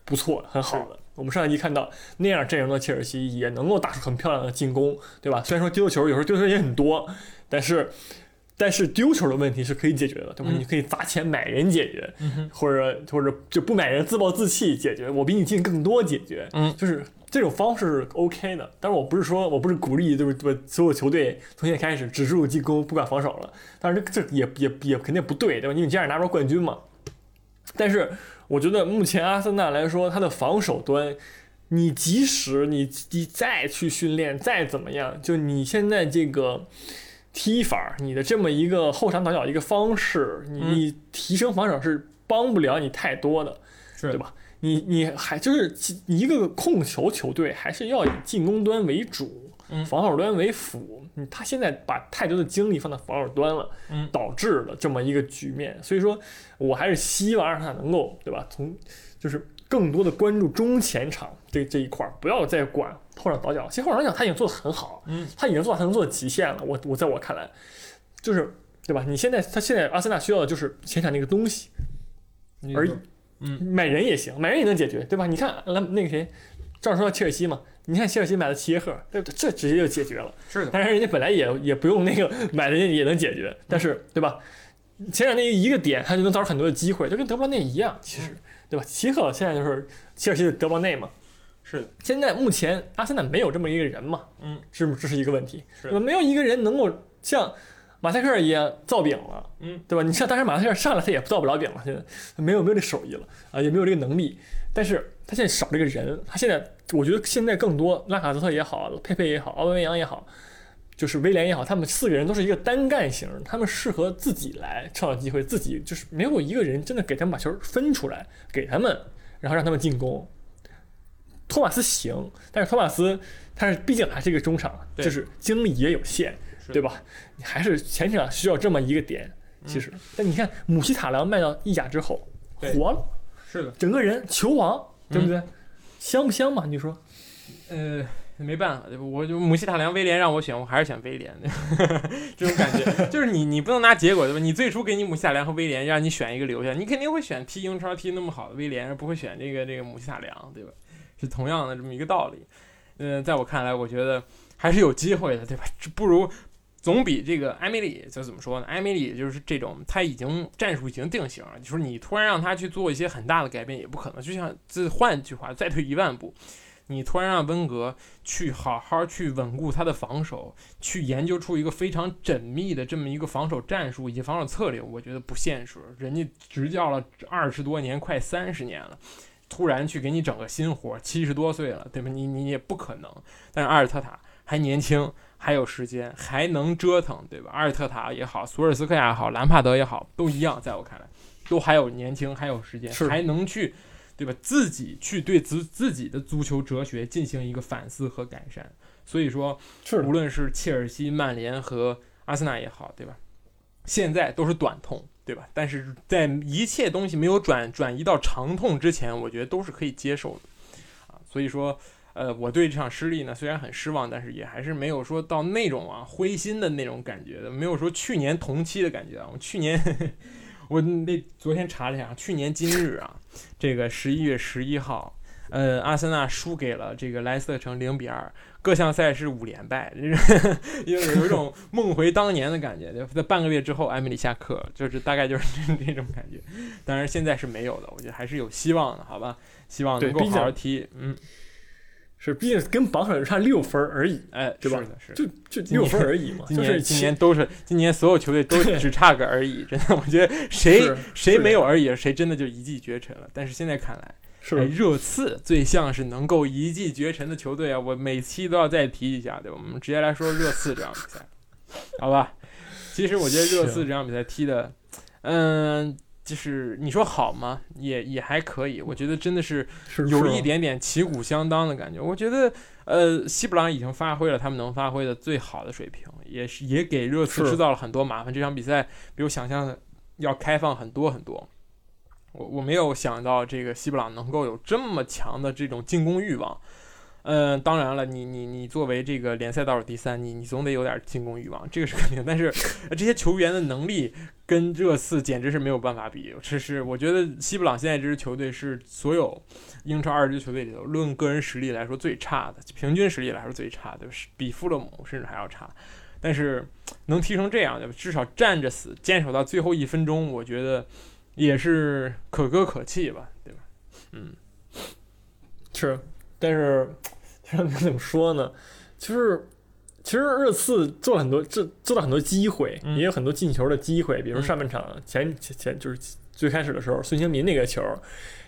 不错，很好的。我们上一集看到那样阵容的切尔西也能够打出很漂亮的进攻，对吧？虽然说丢球有时候丢球也很多，但是但是丢球的问题是可以解决的，对吧？嗯你可以砸钱买人解决，嗯，或者或者就不买人自暴自弃解决，我比你进更多解决，嗯就是这种方式是 OK 的。但是我不是说我不是鼓励，就是对吧？所有球队从现在开始只注重进攻，不管防守了。但是这这也也也肯定不对，对吧？因为你这样拿不着冠军嘛。但是我觉得目前阿森纳来说，他的防守端，你即使你你再去训练，再怎么样，就你现在这个踢法，你的这么一个后场倒脚一个方式，你提升防守是帮不了你太多的。是对吧？你你还就是一个控球球队，还是要以进攻端为主，嗯防守端为辅。嗯，他现在把太多的精力放到防守端了，嗯导致了这么一个局面。所以说我还是希望让他能够，对吧？从就是更多的关注中前场这这一块儿，不要再管后场倒脚。其实后场倒脚他已经做得很好，嗯，他已经做到他能做的极限了。我我在我看来，就是对吧？你现在他现在阿森纳需要的就是前场那个东西。而已。嗯，买人也行，买人也能解决，对吧？你看，那那个谁，正好说到切尔西嘛，你看切尔西买的齐耶赫，对不对？这直接就解决了。是的，当然，人家本来也也不用那个 *laughs* 买的，也能解决，但是对吧？前两天一个点，他就能造成很多的机会，就跟德布劳内一样，其实对吧？齐赫现在就是切尔西的德布劳内嘛。是的，现在目前阿森纳没有这么一个人嘛，嗯，是不这是一个问题？没有一个人能够像马赛克一样造饼了，嗯，对吧？你像当时马赛克上来他也造不了饼了，现在没有没有这手艺了啊，也没有这个能力，但是他现在少这个人，他现在我觉得现在更多拉卡泽特也好，佩佩也好，奥文维扬也好。就是威廉也好，他们四个人都是一个单干型，他们适合自己来创造机会，自己就是没有一个人真的给他们把球分出来，给他们，然后让他们进攻。托马斯行，但是托马斯他是毕竟还是一个中场，就是精力也有限，对吧？你还是前场需要这么一个点。其实，但你看姆希塔良卖到意甲之后，对活了，是的，整个人球王，对不对？香不香嘛？你说？呃，没办法，对吧？我就母系塔良、威廉让我选，我还是选威廉。*laughs* 这种感觉就是你，你不能拿结果，对吧？你最初给你母系塔良和威廉，让你选一个留下，你肯定会选踢英超踢那么好的威廉，而不会选这个这个母系塔良，对吧？是同样的这么一个道理。呃，在我看来，我觉得还是有机会的，对吧？不如总比这个埃梅里就怎么说呢？埃梅里就是这种，他已经战术已经定型了，就是你突然让他去做一些很大的改变也不可能。就像这换句话，再退一万步。你突然让温格去好好去稳固他的防守，去研究出一个非常缜密的这么一个防守战术以及防守策略，我觉得不现实。人家执教了二十多年，快三十年了，突然去给你整个新活，七十多岁了，对吧？你你也不可能。但是阿尔特塔还年轻，还有时间，还能折腾，对吧？阿尔特塔也好，索尔斯克亚也好，兰帕德也好，都一样，在我看来，都还有年轻，还有时间，还能去。对吧？自己去对自自己的足球哲学进行一个反思和改善。所以说，是无论是切尔西、曼联和阿森纳也好，对吧？现在都是短痛，对吧？但是在一切东西没有转转移到长痛之前，我觉得都是可以接受的啊。所以说，呃，我对这场失利呢，虽然很失望，但是也还是没有说到那种啊灰心的那种感觉的，没有说去年同期的感觉啊。我去年。我那昨天查了一下，去年今日啊，这个十一月十一号，呃，阿森纳输给了这个莱斯特城零比二，各项赛事五连败，就是 *laughs* 有有一种梦回当年的感觉。在半个月之后，埃米里下课，就是大概就是 *laughs* 这这种感觉。当然现在是没有的，我觉得还是有希望的，好吧？希望能够好好踢，嗯。是，毕竟跟榜首差六分而已，哎，对吧？是的，是就就六分而已嘛。今年、就是今年都是今年所有球队都只差个而已，真的，我觉得谁谁没有而已，谁真的就一骑绝尘了。但是现在看来，是哎、热刺最像是能够一骑绝尘的球队啊！我每期都要再提一下，对吧？我们直接来说热刺这场比赛，*laughs* 好吧？其实我觉得热刺这场比赛踢的，嗯。就是你说好吗？也也还可以，我觉得真的是有一点点旗鼓相当的感觉。我觉得，呃，西布朗已经发挥了他们能发挥的最好的水平，也是也给热刺制造了很多麻烦。这场比赛比我想象的要开放很多很多。我我没有想到这个西布朗能够有这么强的这种进攻欲望。嗯、当然了，你你你作为这个联赛倒数第三，你你总得有点进攻欲望，这个是肯定。但是这些球员的能力跟热刺简直是没有办法比。这是我觉得西布朗现在这支球队是所有英超二支球队里头论个人实力来说最差的，平均实力来说最差的，是比富勒姆甚至还要差。但是能踢成这样，对吧？至少站着死，坚守到最后一分钟，我觉得也是可歌可泣吧，对吧？嗯，是，但是这怎么说呢？就是其实热刺做了很多，制做了很多机会，嗯也有很多进球的机会，比如嗯上半场前前前就是最开始的时候，孙兴民那个球。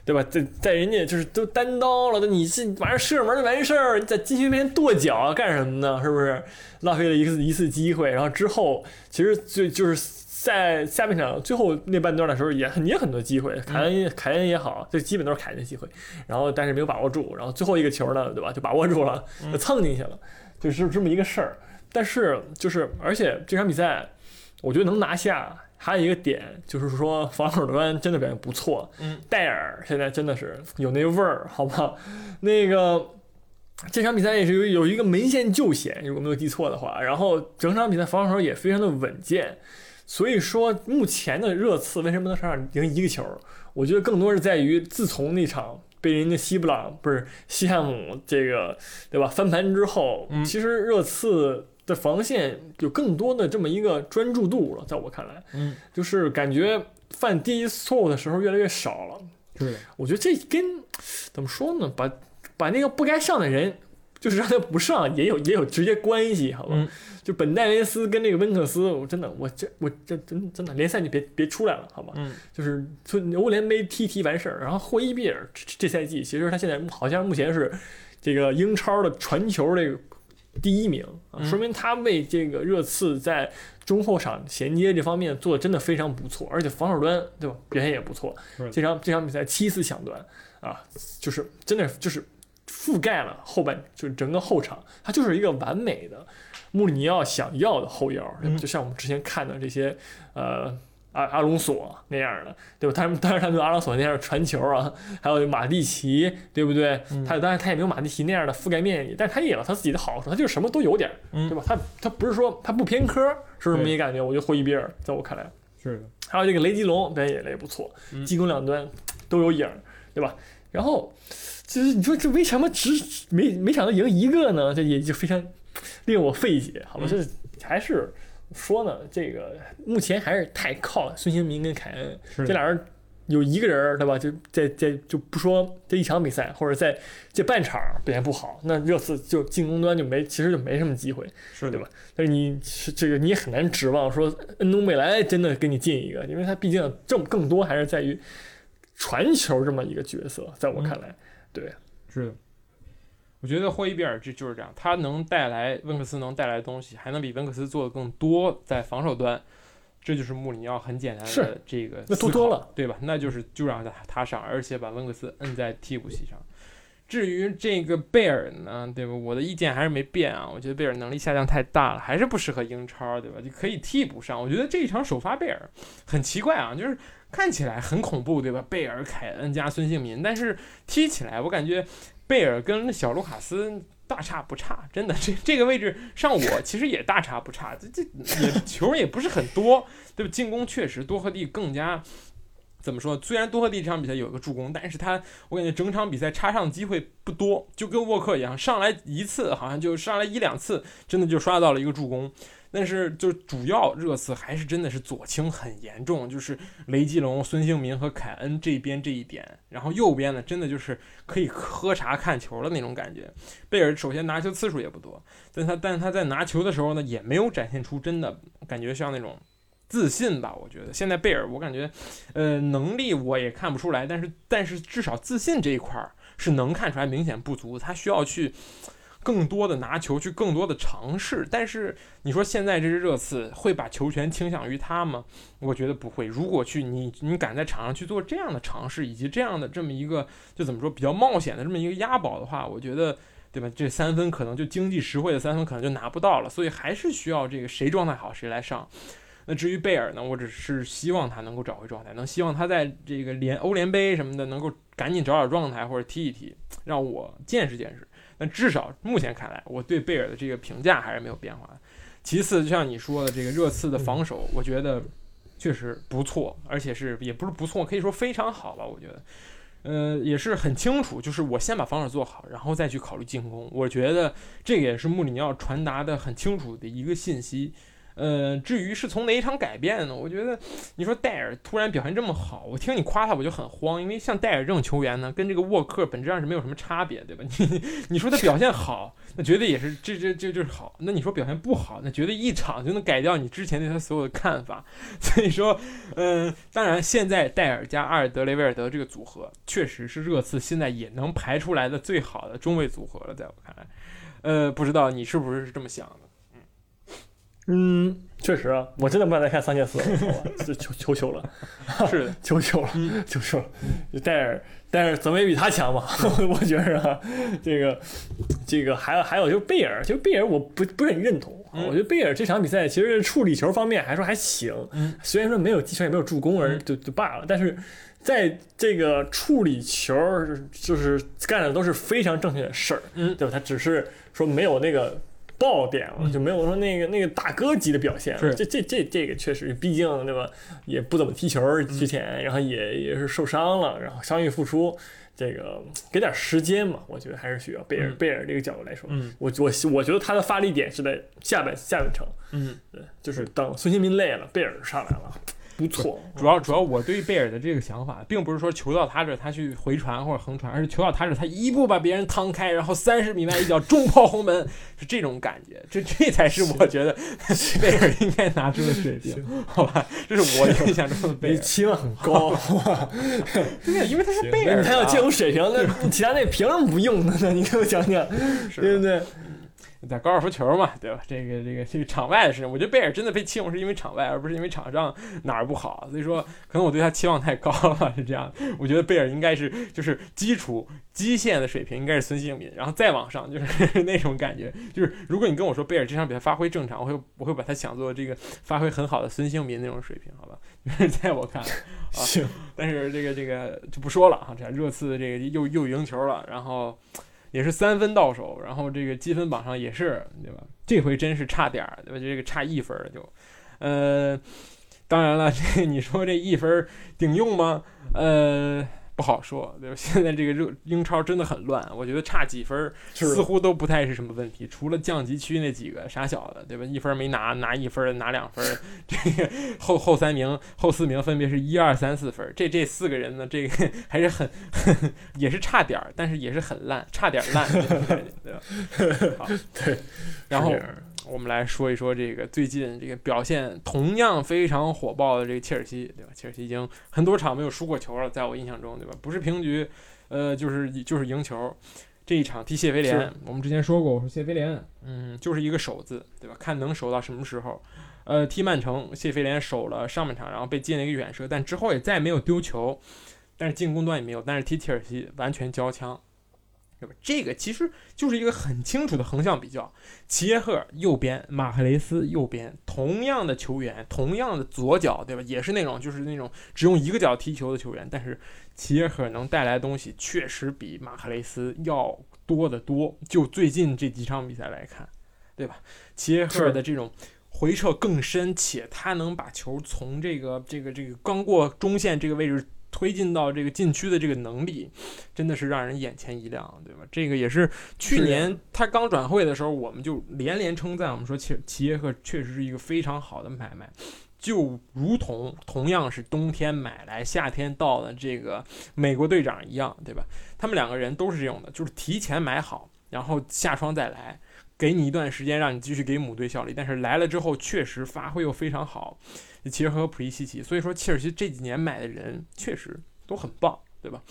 对吧？在在人家就是都单刀了，那你这马上射门就完事儿，你在禁区面前跺脚干什么呢？是不是浪费了一次一次机会？然后之后其实就就是在下半场最后那半段的时候也很也很多机会，凯恩凯恩也好，这基本都是凯恩的机会。然后但是没有把握住，然后最后一个球呢，对吧？就把握住了，就蹭进去了，就是这么一个事儿。但是就是而且这场比赛，我觉得能拿下。还有一个点就是说，防守端真的表现不错。嗯，戴尔现在真的是有那味儿，好不好？那个这场比赛也是有有一个门线救险，如果没有记错的话。然后整场比赛防守也非常的稳健，所以说目前的热刺为什么能上场赢一个球？我觉得更多是在于自从那场被人家西布朗不是西汉姆这个对吧翻盘之后，嗯其实热刺。的防线有更多的这么一个专注度了，在我看来，嗯，就是感觉犯第一次错误的时候越来越少了。对，我觉得这跟怎么说呢，把把那个不该上的人，就是让他不上，也有也有直接关系，好吧？嗯就本戴维斯跟那个温克斯，我真的，我这我这真真的联赛你别别出来了，好吧？嗯就是就欧联杯踢踢完事儿，然后霍伊比尔这这赛季，其实他现在好像目前是这个英超的传球这个第一名啊，嗯说明他为这个热刺在中后场衔接这方面做的真的非常不错，而且防守端对吧表现也不错。这场这场比赛七次抢断啊，就是真的就是覆盖了后半，就是整个后场，他就是一个完美的穆里尼奥想要的后腰，对吧嗯就像我们之前看的这些呃。阿阿隆索那样的，对吧？他们当然他没有阿隆索那样的传球啊，还有马蒂奇，对不对？嗯他当然他也没有马蒂奇那样的覆盖面积，但是他也有他自己的好处，他就是什么都有点对吧？他他不是说他不偏科，是不是对没感觉？我觉得霍伊比尔在我看来，是的，还有这个雷吉隆表现也不错，嗯进攻两端都有影儿，对吧？然后就是你说这为什么只没没想到赢一个呢？这也就非常令我费解，好吧？嗯这还是说呢，这个目前还是太靠孙兴民跟凯恩，这俩人。有一个人儿对吧？就在在就不说这一场比赛，或者在这半场表现不好，那热刺就进攻端就没，其实就没什么机会。是对吧？但是你是这个你也很难指望说恩东贝莱真的给你进一个，因为他毕竟这么更多还是在于传球这么一个角色，在我看来，对，是的。我觉得霍伊比尔这就是这样，他能带来温克斯能带来的东西，还能比温克斯做的更多，在防守端，这就是穆里尼奥很简单的这个那多了，对吧？那就是就让他他上，而且把温克斯摁在替补席上。至于这个贝尔呢，对吧？我的意见还是没变啊，我觉得贝尔能力下降太大了，还是不适合英超，对吧？就可以替补上。我觉得这一场首发贝尔很奇怪啊，就是看起来很恐怖，对吧？贝尔、凯恩加孙兴民，但是踢起来我感觉贝尔跟小卢卡斯大差不差，真的，这 *laughs* 这个位置上我其实也大差不差，这这也球也不是很多，对吧？进攻确实多赫蒂更加。怎么说？虽然多赫蒂这场比赛有一个助攻，但是他我感觉整场比赛插上机会不多，就跟沃克一样，上来一次好像就上来一两次，真的就刷到了一个助攻。但是就主要热刺还是真的是左倾很严重，就是雷吉隆、孙兴民和凯恩这边这一点，然后右边呢真的就是可以喝茶看球的那种感觉。贝尔首先拿球次数也不多，但他但他在拿球的时候呢，也没有展现出真的感觉像那种。自信吧，我觉得现在贝尔，我感觉，呃，能力我也看不出来，但是但是至少自信这一块儿是能看出来明显不足，他需要去更多的拿球，去更多的尝试。但是你说现在这支热刺会把球权倾向于他吗？我觉得不会。如果去你你敢在场上去做这样的尝试，以及这样的这么一个就怎么说比较冒险的这么一个押宝的话，我觉得。对吧？这三分可能就经济实惠的三分可能就拿不到了，所以还是需要这个谁状态好谁来上。那至于贝尔呢，我只是希望他能够找回状态，能希望他在这个联欧联杯什么的能够赶紧找找状态或者踢一踢，让我见识见识。但至少目前看来，我对贝尔的这个评价还是没有变化。其次，就像你说的，这个热刺的防守，我觉得确实不错，而且是也不是不错，可以说非常好吧。我觉得呃，也是很清楚，就是我先把防守做好，然后再去考虑进攻。我觉得这个也是穆里尼奥传达的很清楚的一个信息。呃，至于是从哪一场改变呢？我觉得，你说戴尔突然表现这么好，我听你夸他我就很慌，因为像戴尔这种球员呢，跟这个沃克本质上是没有什么差别，对吧？*laughs* 你你说他表现好，那绝对也是这这这就是好。那你说表现不好，那绝对一场就能改掉你之前对他所有的看法。*laughs* 所以说，嗯，当然现在戴尔加阿尔德雷维尔德这个组合，确实是热刺现在也能排出来的最好的中卫组合了，在我看来，呃，不知道你是不是是这么想的？嗯，确实啊，我真的不想再看桑切斯求求求了，*laughs* 是的，求求了，求求了。戴尔，戴尔怎么也比他强吧？*laughs* 我觉着啊，这个，这个还有还有就是贝尔，就贝尔我不不是很认同。我觉得贝尔这场比赛其实处理球方面还说还行，虽然说没有击球也没有助攻而就就罢了，但是在这个处理球就是干的都是非常正确的事儿，嗯，对吧？他只是说没有那个。爆点了，就没有说那个那个大哥级的表现。是，这这这这个确实，毕竟对吧，也不怎么踢球之前，然后也也是受伤了，然后伤愈复出，这个给点时间嘛，我觉得还是需要贝尔贝尔这个角度来说，嗯，我我我觉得他的发力点是在下半下半程，嗯，对，就是等孙兴民累了，贝尔上来了。不错，*laughs* 主要主要我对贝尔的这个想法，并不是说球到他这他去回传或者横传，而是球到他这他一步把别人趟开，然后三十米外一脚重炮轰门，是这种感觉，这这才是我觉得贝尔应该拿出的水平，*laughs* 好吧？这是我印象中的贝尔，期望很高，*laughs* 对呀，因为他是贝尔，他要这种水平，那其他那凭什么不用呢？你给我讲讲，对不对？在高尔夫球嘛，对吧？这个这个这个场外的事情，我觉得贝尔真的被器用是因为场外，而不是因为场上哪儿不好。所以说，可能我对他期望太高了，是这样。我觉得贝尔应该是就是基础基线的水平应该是孙兴民，然后再往上就是 *laughs* 那种感觉。就是如果你跟我说贝尔这场比赛发挥正常，我会我会把他想做这个发挥很好的孙兴民那种水平，好吧？*laughs* 在我看来啊，*laughs* 行。但是这个这个就不说了啊，这热刺这个又又赢球了，然后。也是三分到手，然后这个积分榜上也是，对吧？这回真是差点儿，对吧？这个差一分儿就，呃，当然了，这 *laughs* 你说这一分儿顶用吗？呃。不好说，对吧？现在这个热英超真的很乱，我觉得差几分似乎都不太是什么问题，除了降级区那几个傻小子，对吧？一分没拿，拿一分，拿两分，*laughs* 这个后后三名、后四名分别是一二三四分，这这四个人呢，这个 *laughs* 还是很也是差点儿，但是也是很烂，差点烂，对吧？*laughs* 好，对，然后。我们来说一说这个最近这个表现同样非常火爆的这个切尔西，对吧？切尔西已经很多场没有输过球了，在我印象中，对吧？不是平局，呃，就是就是赢球。这一场踢谢菲联，我们之前说过，我说谢菲联，嗯，就是一个守字，对吧？看能守到什么时候。呃，踢曼城，谢菲联守了上半场，然后被进了一个远射，但之后也再没有丢球，但是进攻端也没有。但是踢切尔西完全交枪。对吧？这个其实就是一个很清楚的横向比较。齐耶赫右边，马赫雷斯右边，同样的球员，同样的左脚，对吧？也是那种就是那种只用一个脚踢球的球员，但是齐耶赫能带来的东西确实比马赫雷斯要多得多。就最近这几场比赛来看，对吧？齐耶赫的这种回撤更深，且他能把球从这个这个这个刚过中线这个位置。推进到这个禁区的这个能力，真的是让人眼前一亮，对吧？这个也是去年他刚转会的时候，我们就连连称赞，我们说齐齐耶赫确实是一个非常好的买卖，就如同同样是冬天买来夏天到的这个美国队长一样，对吧？他们两个人都是这种的，就是提前买好，然后下窗再来，给你一段时间让你继续给母队效力，但是来了之后确实发挥又非常好。切尔和普利西奇，所以说切尔西这几年买的人确实都很棒，对吧？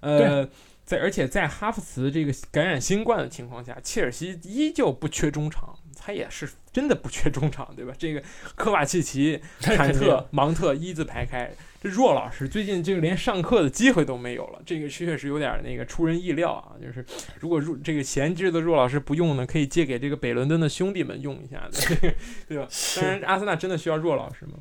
呃，在而且在哈弗茨这个感染新冠的情况下，切尔西依旧不缺中场，他也是真的不缺中场，对吧？这个科瓦契奇、*laughs* 坎特、芒特一字排开，这若老师最近这个连上课的机会都没有了，这个确实有点那个出人意料啊。就是如果若这个闲置的若老师不用呢，可以借给这个北伦敦的兄弟们用一下的，*laughs* 对吧？当然，阿森纳真的需要若老师吗？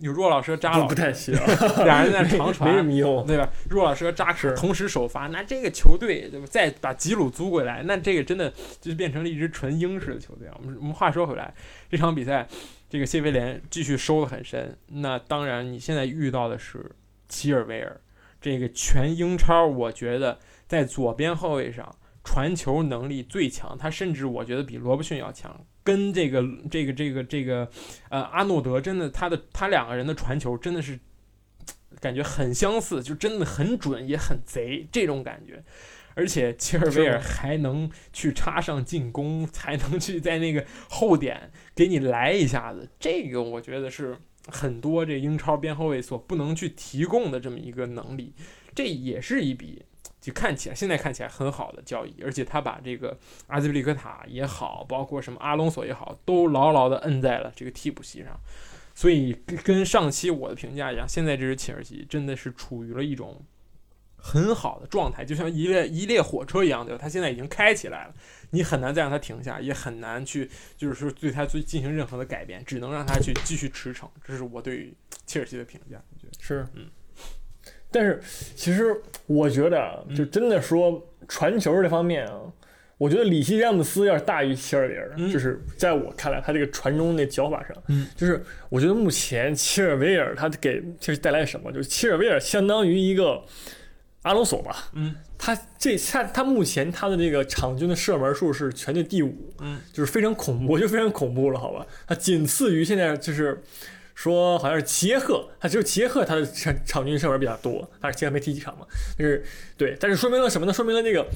有若老师和扎老师，不太需要，俩人在长传，*laughs* 没什么用，对吧？若老师和扎克同时首发，那这个球队对吧？再把吉鲁租过来，那这个真的就变成了一支纯英式的球队啊。我们我们话说回来，这场比赛，这个谢菲联继续收的很深。那当然，你现在遇到的是齐尔维尔，这个全英超，我觉得在左边后卫上传球能力最强，他甚至我觉得比罗伯逊要强。跟这个这个这个这个呃阿诺德真的他的他两个人的传球真的是感觉很相似，就真的很准也很贼这种感觉。而且切尔维尔还能去插上进攻，才能去在那个后点给你来一下子，这个我觉得是很多这英超边后卫所不能去提供的这么一个能力，这也是一笔就看起来现在看起来很好的交易。而且他把这个阿兹皮利克塔也好，包括什么阿隆索也好，都牢牢的摁在了这个替补席上。所以跟上期我的评价一样，现在这支切尔西真的是处于了一种。很好的状态，就像一列一列火车一样，对吧？它现在已经开起来了，你很难再让它停下，也很难去，就是说对它去进行任何的改变，只能让它去继续驰骋。这是我对切尔西的评价。是，嗯。但是其实我觉得，就真的说传球这方面啊，我觉得里希詹姆斯要是大于切尔维尔，就是在我看来，他这个传中那脚法上，嗯，就是我觉得目前切尔维尔他给就是带来什么？就是切尔维尔相当于一个。阿隆索吧，嗯，他这他他目前他的这个场均的射门数是全队第五，嗯，就是非常恐怖，我觉得非常恐怖了，好吧？他仅次于现在就是说好像是齐耶赫，他只有齐耶赫他的场场均射门比较多，但是齐耶赫没踢几场嘛，就是对，但是说明了什么呢？说明了这个。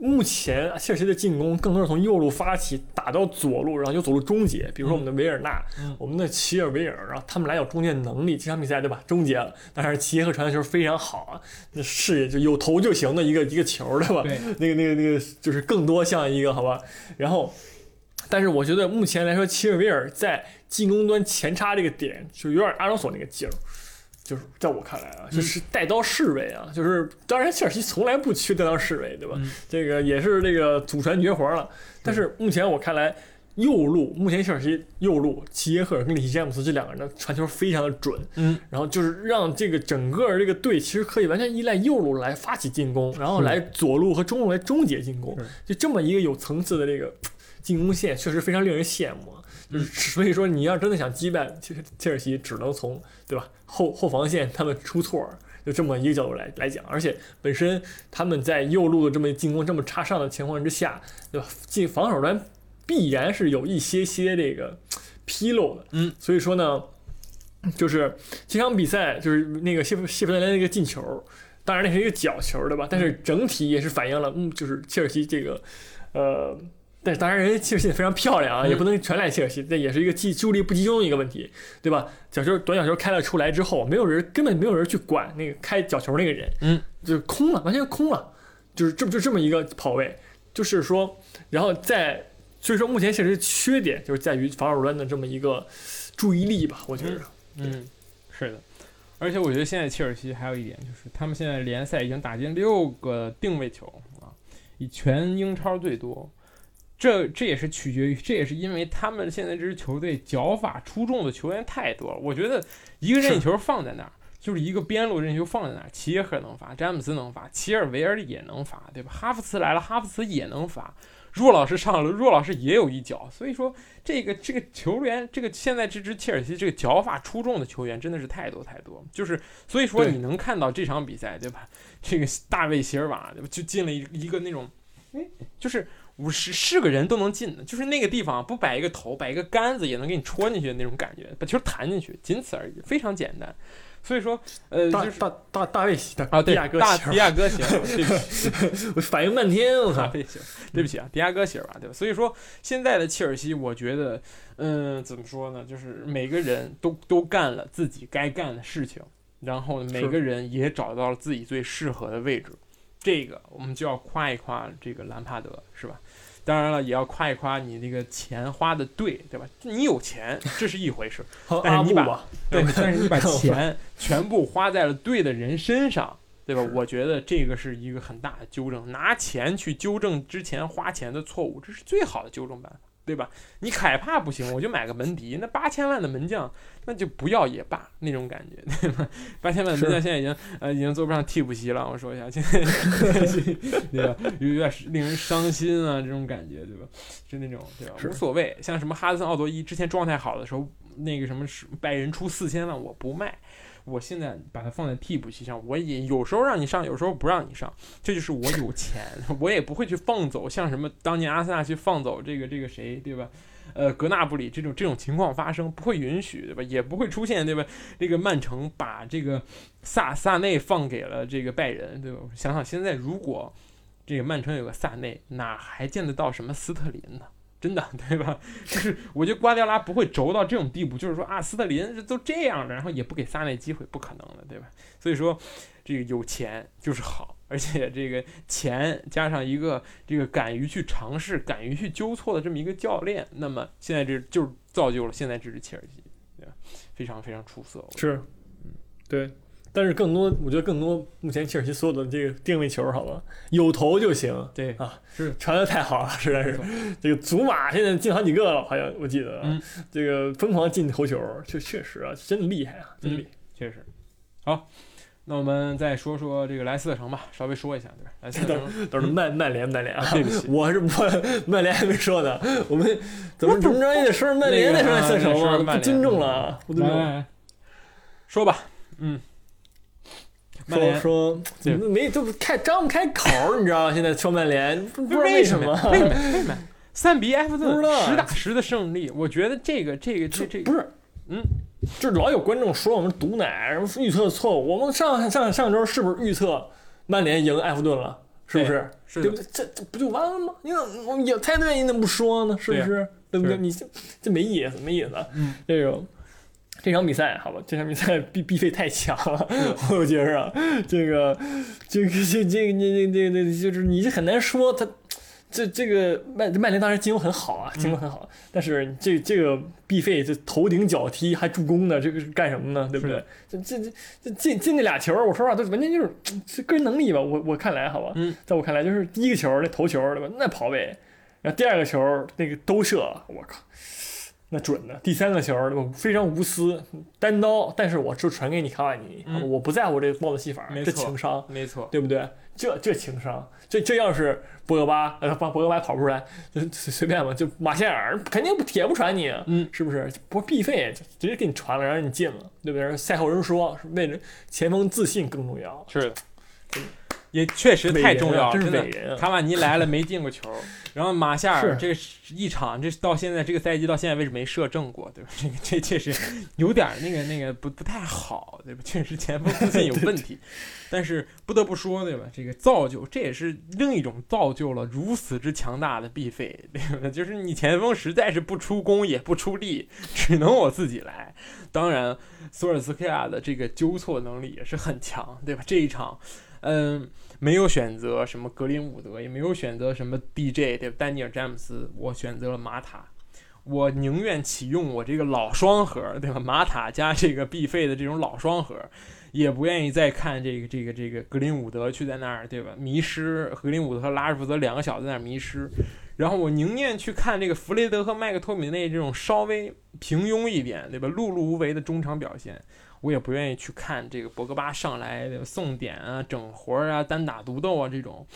目前切尔西的进攻更多是从右路发起，打到左路，然后由左路终结。比如说我们的维尔纳，我们的齐尔维尔，然后他们俩有中间能力。这场比赛对吧？终结了，但是齐耶赫传的球非常好啊，那视野就有投就行的一个一个球，对吧？那个那个那个就是更多像一个好吧。然后，但是我觉得目前来说，齐尔维尔在进攻端前插这个点，就有点阿隆索那个劲儿。就是在我看来啊，就是带刀侍卫啊，就是当然切尔西从来不缺带刀侍卫，对吧？这个也是这个祖传绝活了。但是目前我看来，右路目前切尔西右路齐耶赫跟里希詹姆斯这两个人的传球非常的准，嗯，然后就是让这个整个这个队其实可以完全依赖右路来发起进攻，然后来左路和中路来终结进攻，就这么一个有层次的这个进攻线，确实非常令人羡慕。就是所以说，你要真的想击败切切尔西，只能从对吧后后防线他们出错，就这么一个角度来来讲。而且本身他们在右路的这么进攻这么插上的情况之下，对吧？进防守端必然是有一些些这个纰漏的。嗯，所以说呢，就是这场比赛就是那个谢谢弗德连那个进球，当然那是一个角球，对吧？但是整体也是反映了，嗯，就是切尔西这个呃。但是当然，人家切尔西也非常漂亮啊，也不能全赖切尔西，这也是一个集注意力不集中的一个问题，对吧？角球短角球开了出来之后，没有人根本没有人去管那个开角球那个人，嗯，就空了，完全空了，就是这不就这么一个跑位，就是说，然后在所以说目前确实缺点就是在于防守端的这么一个注意力吧，我觉得，嗯，是的，而且我觉得现在切尔西还有一点就是，他们现在联赛已经打进六个定位球啊，以全英超最多。这这也是取决于，这也是因为他们现在这支球队脚法出众的球员太多了。我觉得一个任意球放在那儿，就是一个边路任意球放在那儿，齐耶赫能罚，詹姆斯能罚，齐尔维尔也能罚，对吧？哈弗茨来了，哈弗茨也能罚，若老师上了，若老师也有一脚。所以说，这个这个球员，这个现在这支切尔西这个脚法出众的球员真的是太多太多。就是所以说，你能看到这场比赛，对吧？这个大卫席尔瓦就进了一一个那种，哎，就是。五十是个人都能进的，就是那个地方不摆一个头，摆一个杆子也能给你戳进去的那种感觉，把球弹进去，仅此而已，非常简单。所以说，呃，就是大大大卫席啊，对，大迪亚哥席，对不起，我 *laughs* 反应半天，我靠，对不起啊，迪亚哥席吧，对吧？所以说，现在的切尔西，我觉得，嗯，怎么说呢？就是每个人都都干了自己该干的事情，然后每个人也找到了自己最适合的位置。这个我们就要夸一夸这个兰帕德，是吧？当然了，也要夸一夸你那个钱花的对，对吧？你有钱这是一回事，*laughs* 但是你把 *laughs* 对，但是你把 *laughs* 钱全部花在了对的人身上，对吧？我觉得这个是一个很大的纠正，拿钱去纠正之前花钱的错误，这是最好的纠正办法。对吧？你凯帕不行，我就买个门迪。那八千万的门将，那就不要也罢，那种感觉，对吧？八千万的门将现在已经呃已经坐不上替补席了。我说一下，现在 *laughs* 对吧？有有点令人伤心啊，这种感觉，对吧？就那种对吧？无所谓。像什么哈德森、奥多伊之前状态好的时候，那个什么是拜仁出四千万我不卖，我现在把它放在替补席上，我也有时候让你上，有时候不让你上，这就是我有钱，*laughs* 我也不会去放走像什么当年阿森纳去放走这个这个谁，对吧？呃，格纳布里这种这种情况发生不会允许，对吧？也不会出现，对吧？这个曼城把这个萨萨内放给了这个拜仁，对吧？想想现在如果这个曼城有个萨内，哪还见得到什么斯特林呢？真的，*laughs* 对吧？就是我觉得瓜迪奥拉不会轴到这种地步，就是说啊，斯特林这都这样了，然后也不给萨内机会，不可能的，对吧？所以说，这个有钱就是好。而且这个钱加上一个这个敢于去尝试、敢于去纠错的这么一个教练，那么现在这就是造就了现在这支切尔西，对吧？非常非常出色。是，嗯，对。但是更多，我觉得更多，目前切尔西所有的这个定位球，好吧，有头就行。对啊，是传的太好了，实在是。这个祖马现在进好几个了，好像我记得。嗯。这个疯狂进头球，确确实啊，真厉害啊，真厉害，确实。好。那我们再说说这个莱斯特城吧，稍微说一下，对吧？莱斯特城都是曼曼联，曼联啊！对不起，我是曼 *laughs* 曼联还没说呢。我们怎么怎么着也得说曼联的莱斯特城啊，不尊重了，不尊重。说吧，嗯，说说 *tsk* 怎么没就开张不开口，你知道吗？现在说曼联不知道为什么？为什么？*laughs* 为什么？三比埃弗顿实打实的胜利，我觉得这个这个这这不是，嗯。就是老有观众说我们毒奶，什么预测错误。我们上上上周是不是预测曼联赢埃弗顿了？是不是？对不对？这这不就完了吗？你怎我也猜对，你怎么不说呢？是不是？对不对？你这这没意思，没意思。嗯，这种这场比赛，好吧，这场比赛必必费太强了，我觉着这个这个这这个这这这就是你很难说他。这这个曼曼联当然进攻很好啊，进攻很好，但是这这个必费这头顶脚踢还助攻呢，这个是干什么呢？对不对？这这这这进进那俩球，我说实话，都完全就是这个人能力吧。我我看来，好吧，在我看来，就是第一个球那头球对吧？那跑位，然后第二个球那个兜射，我靠，那准的。第三个球我？非常无私，单刀，但是我就传给你卡瓦尼，我不在乎这帽子戏法，这情商，没错，对不对？这这情商，这这要是博格巴，呃，博博格巴跑不出来，就随便吧，就马歇尔肯定不铁不传你，嗯，是不是？不必费，直接给你传了，然后你进了，对不对？赛后人说，为了前锋自信更重要，是的。也确实太重要了，真的。卡瓦尼来了没进过球，然后马夏尔这一场这到现在这个赛季到现在为止没射正过，对吧？这个这确实有点那个那个不不太好，对吧？确实前锋自信有问题。*laughs* 但是不得不说，对吧？这个造就这也是另一种造就了如此之强大的必费，对吧？就是你前锋实在是不出工也不出力，只能我自己来。当然，索尔斯克亚的这个纠错能力也是很强，对吧？这一场。嗯，没有选择什么格林伍德，也没有选择什么 DJ，对吧？丹尼尔詹姆斯，我选择了马塔。我宁愿启用我这个老双核，对吧？马塔加这个必费的这种老双核，也不愿意再看这个这个这个格林伍德去在那儿，对吧？迷失格林伍德和拉什福德两个小子在那儿迷失。然后我宁愿去看这个弗雷德和麦克托米内这种稍微平庸一点，对吧？碌碌无为的中场表现。我也不愿意去看这个博格巴上来送点啊、整活啊、单打独斗啊这种，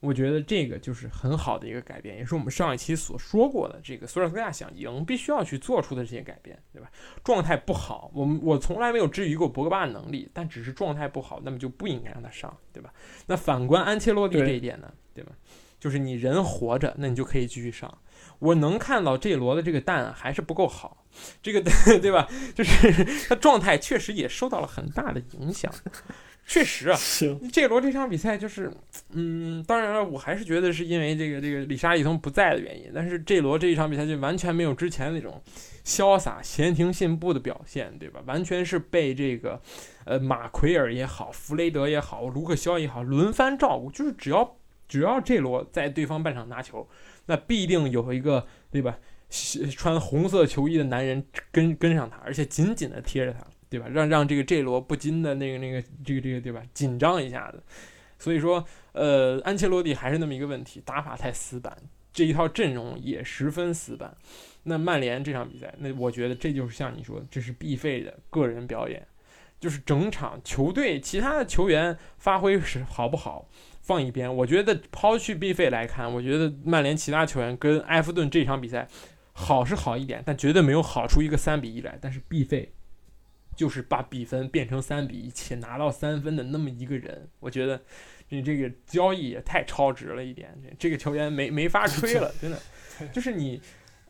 我觉得这个就是很好的一个改变，也是我们上一期所说过的，这个索尔斯克亚想赢必须要去做出的这些改变，对吧？状态不好，我们我从来没有质疑过博格巴的能力，但只是状态不好，那么就不应该让他上，对吧？那反观安切洛蒂这一点呢，对吧？就是你人活着，那你就可以继续上。我能看到这罗的这个蛋还是不够好，这个 *laughs* 对吧？就是他状态确实也受到了很大的影响。确实啊，这罗这场比赛就是，嗯，当然了，我还是觉得是因为这个这个里沙一通不在的原因。但是这罗这一场比赛就完全没有之前那种潇洒闲庭信步的表现，对吧？完全是被这个呃马奎尔也好，弗雷德也好，卢克肖也好轮番照顾，就是只要只要这罗在对方半场拿球。那必定有一个对吧？穿红色球衣的男人跟跟上他，而且紧紧的贴着他，对吧？让让这个 J 罗不禁的那个那个这个这个对吧？紧张一下子。所以说，呃，安切洛蒂还是那么一个问题，打法太死板，这一套阵容也十分死板。那曼联这场比赛，那我觉得这就是像你说，这是必费的个人表演，就是整场球队其他的球员发挥是好不好？放一边，我觉得抛去 B 费来看，我觉得曼联其他球员跟埃弗顿这场比赛好是好一点，但绝对没有好出一个三比一来。但是 B 费就是把比分变成三比一且拿到三分的那么一个人。我觉得你这个交易也太超值了一点，这这个球员没没法吹了，真的，就是你。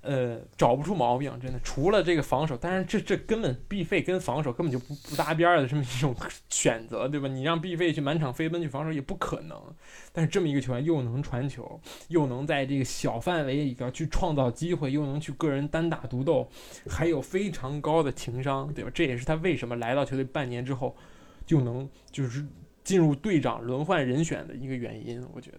呃，找不出毛病，真的，除了这个防守，但是这这根本必费跟防守根本就不不搭边儿的这么一种选择，对吧？你让必费去满场飞奔去防守也不可能。但是这么一个球员又能传球，又能在这个小范围里边去创造机会，又能去个人单打独斗，还有非常高的情商，对吧？这也是他为什么来到球队半年之后就能就是进入队长轮换人选的一个原因。我觉得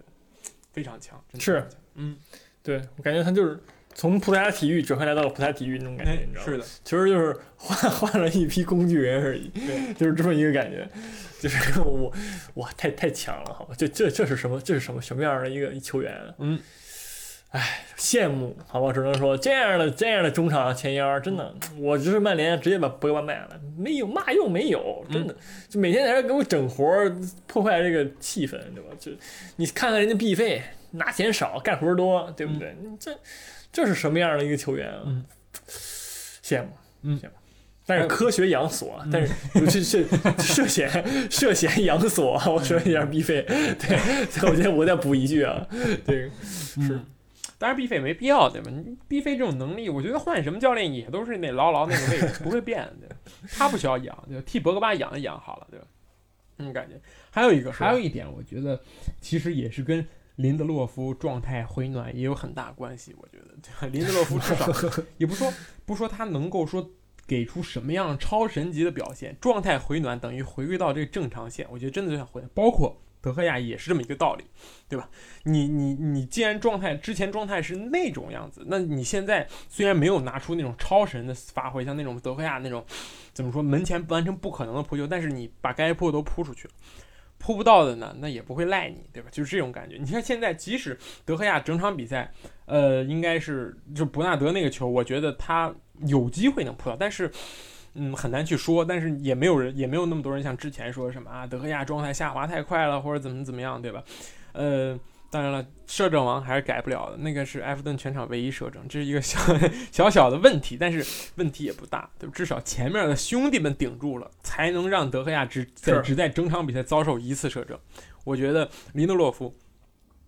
非常强，是，嗯，对我感觉他就是。从葡萄牙体育转换来到了葡萄牙体育那种感觉，你知道吗？是的，其实就是换 *laughs* 换了一批工具人而已，对，就是这么一个感觉，就是我哇，太太强了，好吧？这这这是什么？这是什么什么样的一个球员？嗯，哎，羡慕，好吧？只能说这样的这样的中场前腰，真的，我就是曼联直接把博格巴卖了，没有嘛用没有，真的，就每天在这给我整活，破坏这个气氛，对吧？就你看看人家 B 费拿钱少，干活多，对不对？你这。这是什么样的一个球员啊？羡慕，嗯，羡慕。但是科学养锁，但是 *laughs* 是是涉嫌涉嫌养锁。我说一下 B 费，对，我觉得我再补一句啊，对，是。当然 B 费没必要，对吧？你 B 费这种能力，我觉得换什么教练也都是那牢牢那个位置，*laughs* 不会变，对？他不需要养，对？替博格巴养一养好了，对吧？嗯，感觉还有一个，还有一点，我觉得其实也是跟。林德洛夫状态回暖也有很大关系，我觉得，对吧？林德洛夫至少 *laughs* 也不说不说他能够说给出什么样超神级的表现，状态回暖等于回归到这个正常线，我觉得真的就想回来。包括德赫亚也是这么一个道理，对吧？你你你既然状态之前状态是那种样子，那你现在虽然没有拿出那种超神的发挥，像那种德赫亚那种怎么说门前完成不可能的扑救，但是你把该扑都扑出去了。扑不到的呢，那也不会赖你，对吧？就是这种感觉。你看现在，即使德赫亚整场比赛，呃，应该是就伯纳德那个球，我觉得他有机会能扑到，但是，嗯，很难去说。但是也没有人，也没有那么多人像之前说什么啊，德赫亚状态下滑太快了，或者怎么怎么样，对吧？呃。当然了，摄政王还是改不了的。那个是埃弗顿全场唯一摄政，这是一个小 *laughs* 小小的问题，但是问题也不大，就至少前面的兄弟们顶住了，才能让德赫亚只在只在整场比赛遭受一次摄政。我觉得林德洛夫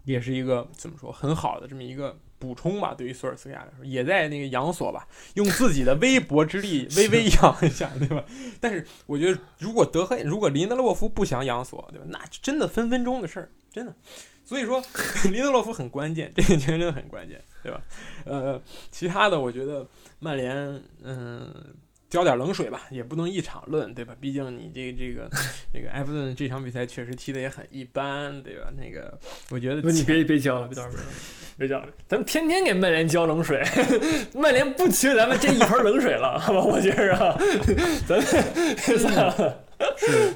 也是一个怎么说很好的这么一个补充吧，对于索尔斯克亚来说，也在那个养索吧，用自己的微薄之力微微养一下，对吧？*laughs* 但是我觉得，如果德赫如果林德洛夫不想养索，对吧？那真的分分钟的事儿，真的。所以说，*laughs* 林德洛夫很关键，*laughs* 这个球员真的很关键，对吧？呃，其他的我觉得曼联，嗯，浇点冷水吧，也不能一场论，对吧？毕竟你这这个 *laughs* 这个埃弗顿这场比赛确实踢的也很一般，对吧？那个我觉得，不，你别别浇了，别浇了，别浇了，咱们天天给曼联浇冷水，曼联不缺咱们这一盆冷水了，好吧？我觉着啊，咱们算了，是，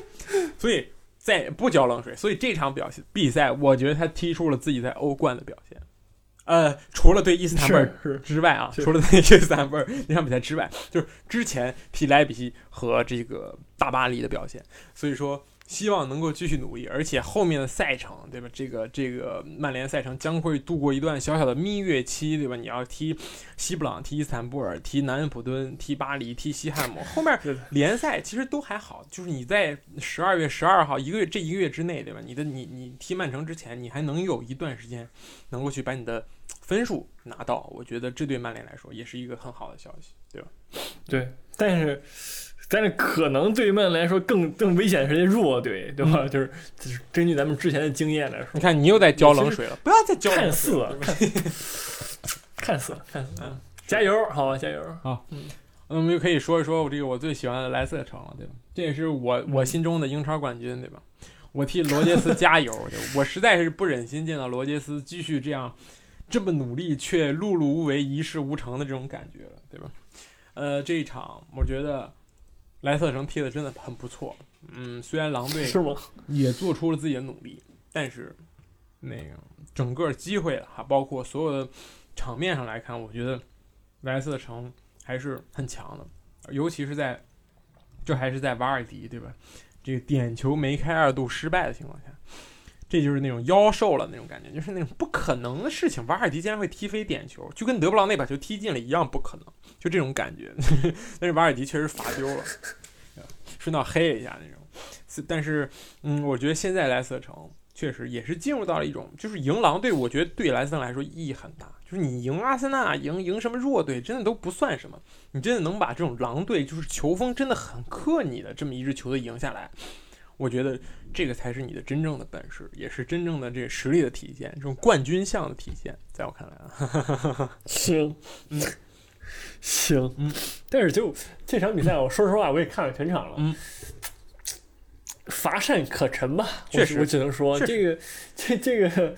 所以。再不浇冷水，所以这场表现比赛，我觉得他踢出了自己在欧冠的表现。呃，除了对伊斯坦布尔之外啊，除了对伊斯坦布尔 *laughs* 那场比赛之外，就是之前踢莱比锡和这个大巴黎的表现。所以说。希望能够继续努力，而且后面的赛程，对吧？这个这个曼联赛程将会度过一段小小的蜜月期，对吧？你要踢西布朗，踢伊斯坦布尔，踢南安普敦，踢巴黎，踢西汉姆，*laughs* 后面联赛其实都还好，就是你在十二月十二号一个月这一个月之内，对吧？你的你你踢曼城之前，你还能有一段时间能够去把你的分数拿到，我觉得这对曼联来说也是一个很好的消息，对吧？对，但是。但是可能对于曼联来说更更危险的是些弱队，对吧？就是就是根据咱们之前的经验来说，你看你又在浇冷水了，不要再浇看似，看似，看似，嗯，加油，好吧，加油，好，嗯，那我们就可以说一说我这个我最喜欢的莱斯特城了，对吧？这也是我我心中的英超冠军，对吧？我替罗杰斯加油，我实在是不忍心见到罗杰斯继续这样这么努力却碌碌无为、一事无成的这种感觉了，对吧？呃，这一场我觉得。莱斯特城踢的真的很不错，嗯，虽然狼队是吗？也做出了自己的努力，但是那个整个机会哈，包括所有的场面上来看，我觉得莱斯特城还是很强的，尤其是在这还是在瓦尔迪对吧？这个点球梅开二度失败的情况下，这就是那种妖兽了那种感觉，就是那种不可能的事情，瓦尔迪竟然会踢飞点球，就跟德布劳内把球踢进了一样不可能。就这种感觉，*laughs* 但是瓦尔迪确实罚丢了，顺道黑了一下那种。是但是，嗯，我觉得现在莱斯特城确实也是进入到了一种，就是赢狼队，我觉得对莱斯特来说意义很大。就是你赢阿森纳，赢赢什么弱队，真的都不算什么。你真的能把这种狼队，就是球风真的很克你的这么一支球队赢下来，我觉得这个才是你的真正的本事，也是真正的这个实力的体现，这种冠军相的体现。在我看来啊，*laughs* 行，嗯，行，嗯，但是就这场比赛，我说实话，我也看了全场了，嗯，乏善可陈吧，确实我只能说这个这这个。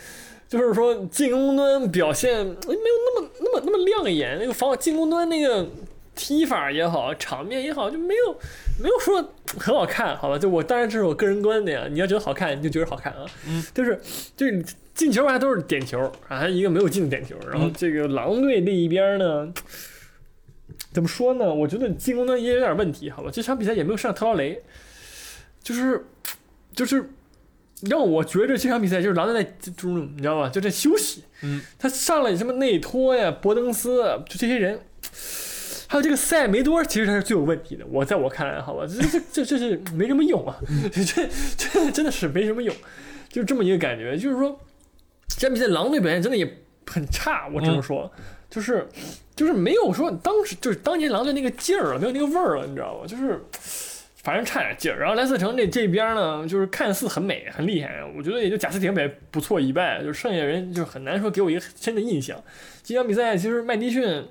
就是说，进攻端表现哎没有那么那么那么亮眼，那个防进攻端那个踢法也好，场面也好，就没有没有说很好看，好吧？就我当然这是我个人观点，你要觉得好看，你就觉得好看啊。嗯，就是就是进球还都是点球啊，还一个没有进的点球。然后嗯这个狼队那一边呢，怎么说呢？我觉得进攻端也有点问题，好吧？这场比赛也没有上特劳雷，就是就是。让我觉着这场比赛就是狼队在就是你知道吧，就在休息。嗯，他上了什么内托呀、博登斯，就这些人，还有这个塞梅多，其实他是最有问题的。我在我看来，好吧，这这这这是没什么用啊，*laughs* 这这真的是没什么用，就这么一个感觉。就是说，这场比赛狼队表现真的也很差，我只能说，就是就是没有说当时就是当年狼队那个劲儿了，没有那个味儿了，你知道吗？就是。反正差点劲儿，然后莱斯特城这这边呢，就是看似很美很厉害，我觉得也就贾斯汀呗不错一败，就剩下人就很难说给我一个深的印象。这场比赛其实麦迪逊，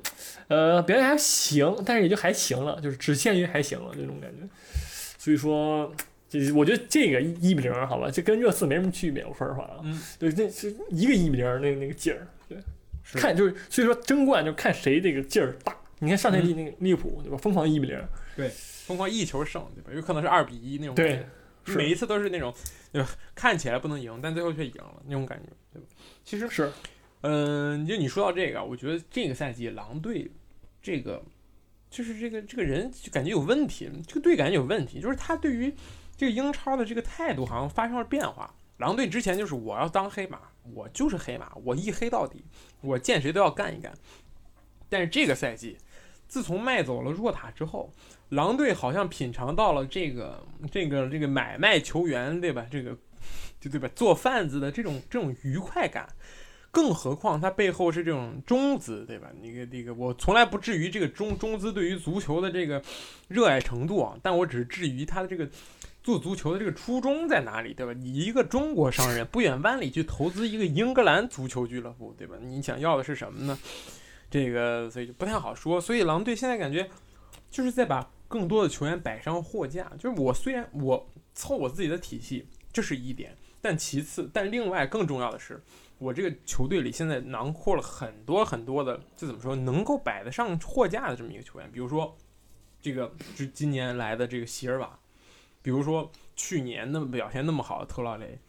呃，表现还行，但是也就还行了，就是只限于还行了这种感觉。所以说，这我觉得这个一比零，好吧，这跟热刺没什么区别。我说实话啊，嗯，对，那是一个一比零，那个那个劲儿，对，是看就是所以说争冠就看谁这个劲儿大。你看上赛季那个利物浦对吧，疯狂一比零，疯狂一球胜，对吧？有可能是二比一那种感对每一次都是那种，对吧？看起来不能赢，但最后却赢了那种感觉，对吧？其实，是嗯、就你说到这个，我觉得这个赛季狼队这个就是这个这个人就感觉有问题，这个队感觉有问题，就是他对于这个英超的这个态度好像发生了变化。狼队之前就是我要当黑马，我就是黑马，我一黑到底，我见谁都要干一干。但是这个赛季，自从卖走了若塔之后，狼队好像品尝到了这个这个这个买卖球员，对吧？这个就对吧？做贩子的这种这种愉快感。更何况他背后是这种中资，对吧？那个那个，我从来不至于这个中中资对于足球的这个热爱程度啊，但我只是质疑他的这个做足球的这个初衷在哪里，对吧？你一个中国商人不远万里去投资一个英格兰足球俱乐部，对吧？你想要的是什么呢？这个所以就不太好说。所以狼队现在感觉就是在把更多的球员摆上货架。就是我虽然我凑我自己的体系，这是一点，但其次，但另外更重要的是，我这个球队里现在囊括了很多很多的，就怎么说，能够摆得上货架的这么一个球员。比如说这个就今年来的这个席尔瓦，比如说去年那么表现那么好的特劳雷。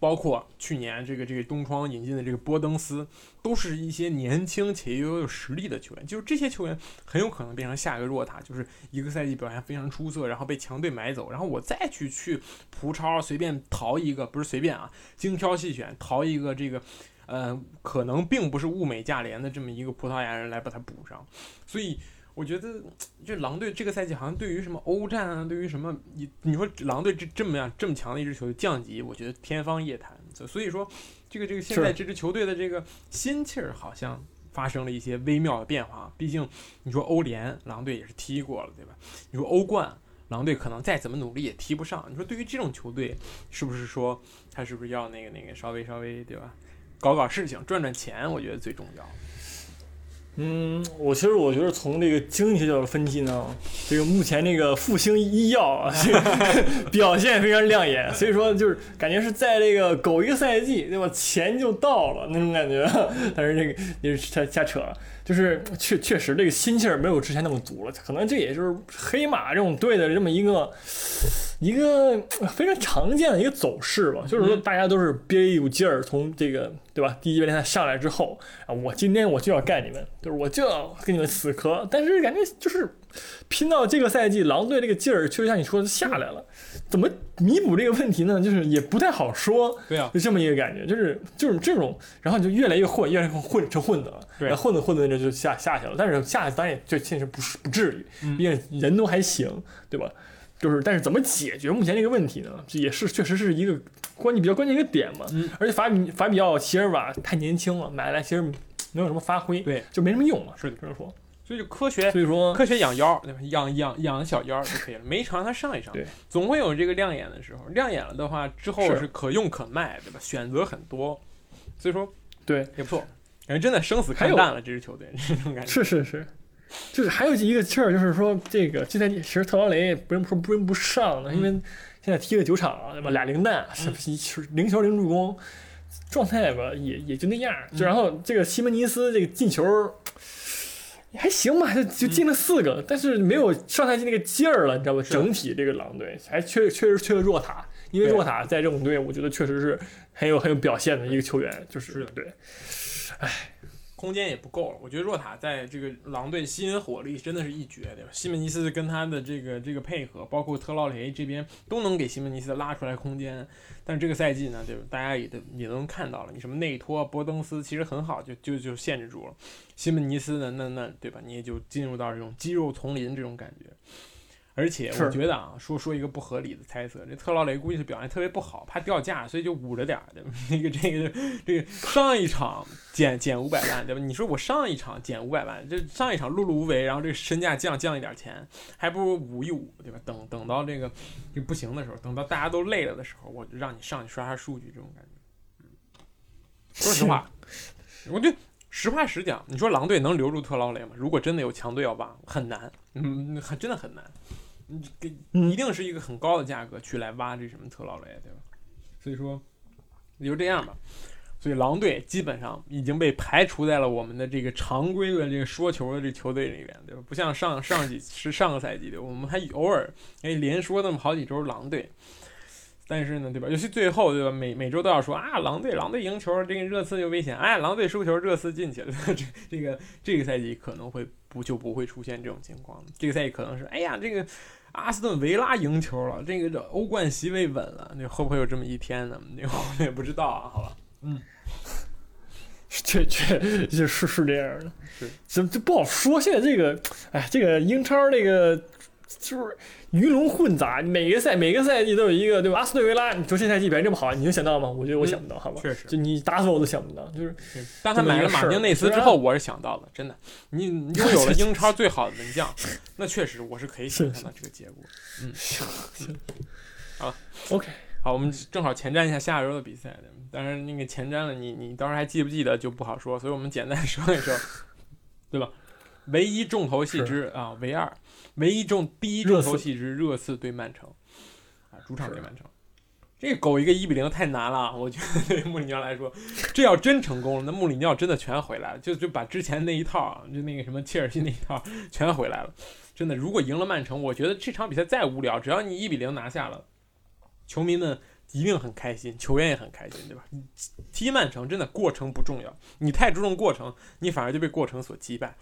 包括去年这个这个东窗引进的这个波登斯，都是一些年轻且又有实力的球员。就是这些球员很有可能变成下一个若塔，就是一个赛季表现非常出色，然后被强队买走，然后我再去去葡超随便淘一个，不是随便啊，精挑细选淘一个这个，呃，可能并不是物美价廉的这么一个葡萄牙人来把它补上。所以我觉得 *tsk* 这狼队这个赛季好像对于什么欧战啊，对于什么你你说狼队这这么样这么强的一支球队降级，我觉得天方夜谭。所所以说，这个这个现在这支球队的这个心气儿好像发生了一些微妙的变化。毕竟你说欧联，狼队也是踢过了，对吧？你说欧冠，狼队可能再怎么努力也踢不上。你说对于这种球队，是不是说他是不是要那个那个稍微稍微对吧？搞搞事情赚赚钱，我觉得最重要。嗯，我其实我觉得从这个经济学角度分析呢，*laughs* 这个目前这个复兴医药啊，*laughs* 这个表现非常亮眼，所以说就是感觉是在这个狗一个赛季，对吧？钱就到了那种感觉，*laughs* 但是这个也是瞎瞎扯了。就是确确实这个心气儿没有之前那么足了，可能这也就是黑马这种队的这么一个一个非常常见的一个走势吧。就是说大家都是憋一股劲儿，从这个对吧第一联赛上来之后啊，我今天我就要干你们，就是我就要跟你们死磕。但是感觉就是拼到这个赛季，狼队这个劲儿确实像你说的下来了，怎么弥补这个问题呢？就是也不太好说。对啊，就这么一个感觉，就是就是这种，然后就越来越混，越来越混成混子了，对然后混子混子着就下下去了。但是下去当然也就现实不是不至于，嗯毕竟人都还行，对吧？就是但是怎么解决目前这个问题呢？这也是确实是一个关键比较关键一个点嘛。嗯而且法比法比奥席尔瓦太年轻了，买来其实没有什么发挥，对，就没什么用嘛。是的只能说。所以就科学所以说，科学养腰，对吧？养养养小腰就可以了，每一场让它上一上，对，总会有这个亮眼的时候。亮眼了的话，之后是是可用可卖，对吧？选择很多，所以说对，也不错。感觉真的生死看淡了这支球队，这种感觉。是是是，就是还有一个事儿，就是说这个这赛季其实特劳雷不用说不用不上了，因为现在踢了九场，对吧？俩零蛋，是不是零球零助攻，状态吧也也就那样。就然后这个西门尼斯这个进球。还行吧，就就进了四个，但是没有上赛季那个劲儿了，你知道吧？整体这个狼队还确确实缺了若塔，因为对。若塔在这种队，我觉得确实是很有很有表现的一个球员，就是对，空间也不够了。我觉得若塔在这个狼队吸引火力真的是一绝，对吧？西门尼斯跟他的这个这个配合，包括特劳雷这边都能给西门尼斯拉出来空间。但是这个赛季呢，对吧？大家也都也能看到了，你什么内托、波登斯其实很好，就就就限制住了。西门尼斯呢，那那对吧？你也就进入到这种肌肉丛林这种感觉。而且我觉得啊，说说一个不合理的猜测，这特劳雷估计是表现特别不好，怕掉价，所以就捂着点儿，对吧？那 *laughs* 个这个这个上一场减减五百万，对吧？你说我上一场减五百万，这上一场碌碌无为，然后这个身价降降一点钱，还不如捂一捂，对吧？等等到这个这不行的时候，等到大家都累了的时候，我就让你上去刷刷数据，这种感觉。嗯，说实话，我觉得实话实讲，你说狼队能留住特劳雷吗？如果真的有强队要挖，很难，嗯，很真的很难。你给嗯一定是一个很高的价格去来挖这什么特劳雷，对吧？所以说也就这样吧。所以狼队基本上已经被排除在了我们的这个常规的这个说球的这球队里面，对吧？不像上上几是上个赛季的，我们还偶尔哎连说那么好几周狼队，但是呢，对吧？尤其最后，对吧？每每周都要说啊，狼队狼队赢球，这个热刺就危险，哎，狼队输球，热刺进去了。*laughs* 这这个这个赛季可能会不就不会出现这种情况了。这个赛季可能是，哎呀，这个阿斯顿维拉赢球了，这个这欧冠席位稳了，那会不会有这么一天呢？那我们也不知道啊，好吧。嗯 *laughs* 确确就是是这样的，是这这不好说。现在这个，哎，这个英超这个就是鱼龙混杂，每个赛每个赛季都有一个，对吧？阿斯顿维拉，你说这赛季表现这么好，你能想到吗？我觉得我想不到，好吧？确实就你打死我都想不到，就是当他买了马丁内斯之后，我是想到了，真的，你你拥 *laughs* 有了英超最好的门将，那确实我是可以想象到这个结果。嗯，*laughs* 行 *laughs* 行，好，OK，好，我们正好前瞻一下下周的比赛的，当然那个前瞻了，你你到时候还记不记得就不好说，所以我们简单说一说，对吧？唯一重头戏之啊，唯二，唯一重第一重头戏是热刺对曼城啊，主场对曼城。这个苟一个一比零太难了，我觉得对 *laughs* 穆里尼奥来说，这要真成功了，那穆里尼奥真的全回来了，就就把之前那一套啊，就那个什么切尔西那一套 *laughs* 全回来了。真的，如果赢了曼城，我觉得这场比赛再无聊，只要你一比零拿下了，球迷们一定很开心，球员也很开心，对吧？踢曼城真的过程不重要，你太注重过程，你反而就被过程所击败。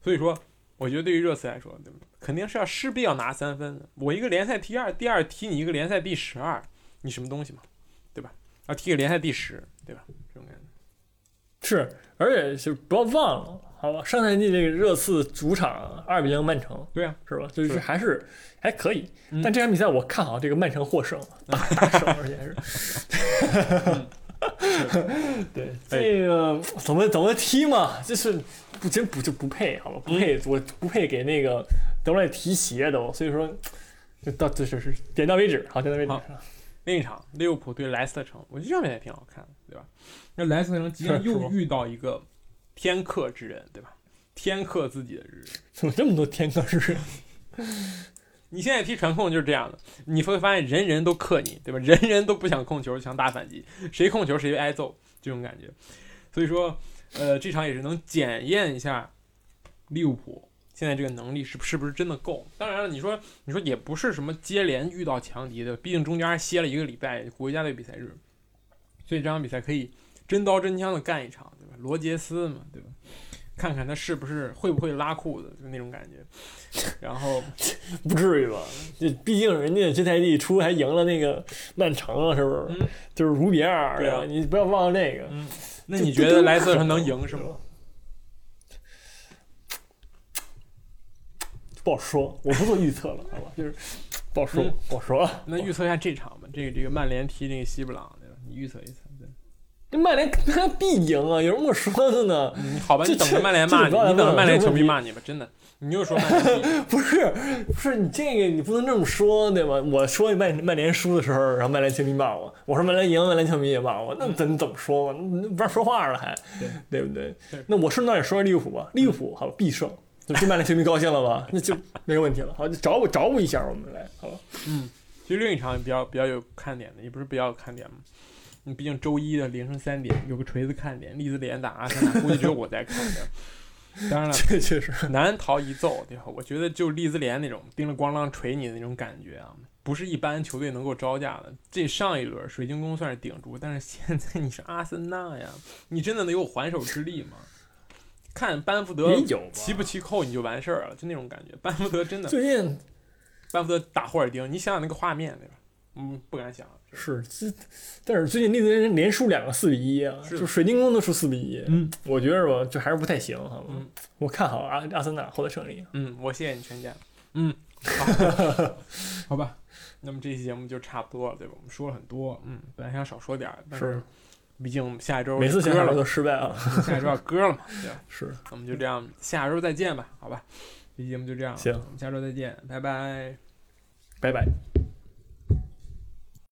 所以说，我觉得对于热刺来说，对吧？肯定是要势必要拿三分的。我一个联赛第二，第二踢你一个联赛第十二，你什么东西嘛，对吧？要踢个联赛第十，对吧？这种感觉是，而且就不要忘了，好吧？上赛季这个热刺主场二比零曼城，对啊，是吧？就是是还是还可以，嗯但这场比赛我看好这个曼城获胜，大 *laughs* 大胜，而且是。*laughs* *laughs* *laughs* 对这个怎么怎么踢嘛，就是不真不就不配，好吧？不配，我不配给那个德莱提鞋都，所以说就到这是点到为止，好，点到为止。另一场利物浦对莱斯特城，我觉得这场比赛也挺好看的，对吧？那莱斯特城即将是是吧又遇到一个天克之人，对吧？天克自己的日人。*laughs* 怎么这么多天克之人？你现在踢传控就是这样的，你会发现人人都克你，对吧？人人都不想控球，想打反击，谁控球谁挨揍，这种感觉。所以说，呃，这场也是能检验一下利物浦现在这个能力是不是不是真的够。当然了，你说你说也不是什么接连遇到强敌的，毕竟中间歇了一个礼拜国家队比赛日，所以这场比赛可以真刀真枪的干一场，对吧？罗杰斯嘛，对吧？看看他是不是会不会拉裤子，就那种感觉。*laughs* 然后。不至于吧？这毕竟人家这赛季初还赢了那个曼城啊，是不是？嗯就是卢比尔，对啊吧？你不要忘了那个。嗯，*laughs* 那你觉得莱斯特城能赢是吗？？不好说，我不做预测了，好吧？就是不好说，嗯不好说。那预测一下这场吧，这个这个曼联踢那个西布朗，对吧？你预测一测。对这曼联他必赢啊，有什么可说的呢？嗯，好吧，这你等着曼联骂你，你等着曼联球迷骂你吧，真的。你又说曼联，*laughs* 不是，不是你这个你不能这么说，对吧？我说曼曼联输的时候，然后曼联球迷骂我；我说曼联赢，曼联球迷也骂我，那怎怎么说嘛？那不让说话了还，对对不对对？那我顺道也说说利物浦吧，利物浦好必胜，就曼联球迷高兴了吧？那就没问题了。好，就找我找我一下我们来，好吧？嗯，其实另一场比较比较有看点的，也不是比较有看点嘛。你毕竟周一的凌晨三点有个锤子看点，利兹联打阿森纳，估计只有我在看的。当然了，*laughs* 这确实，难逃一揍，对吧？我觉得就利兹联那种叮了咣啷锤你的那种感觉啊，不是一般球队能够招架的。这上一轮水晶宫算是顶住，但是现在你是阿森纳呀，你真的能有还手之力吗？看班福德也有吧齐不齐扣你就完事儿了，就那种感觉。班福德真的，最近班福德打霍尔丁，你想想那个画面，对吧？嗯，不敢想。是这，但是最近利兹联连输两个四比一啊，就水晶宫都输四比一，嗯我觉得吧，就还是不太行，好吗？嗯我看好阿阿森纳获得胜利。嗯，我谢谢你全家。嗯，好，*laughs* 好吧，那么这期节目就差不多了，对吧？我们说了很多，嗯，本来想少说点儿，但是，毕竟我们下一周每次想歌了都失败了。*laughs* 下一周要歌了嘛，对吧？*laughs* 是，我们就这样，下周再见吧，好吧？这期节目就这样，行我们下周再见，拜拜。拜拜。